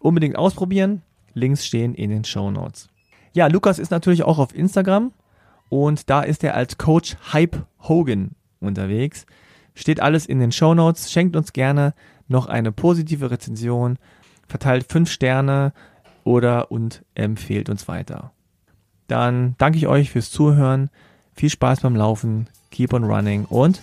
unbedingt ausprobieren. Links stehen in den Show Notes. Ja, Lukas ist natürlich auch auf Instagram und da ist er als Coach Hype Hogan unterwegs. Steht alles in den Show Notes. Schenkt uns gerne noch eine positive Rezension, verteilt fünf Sterne oder und empfehlt uns weiter. Dann danke ich euch fürs Zuhören. Viel Spaß beim Laufen. Keep on running und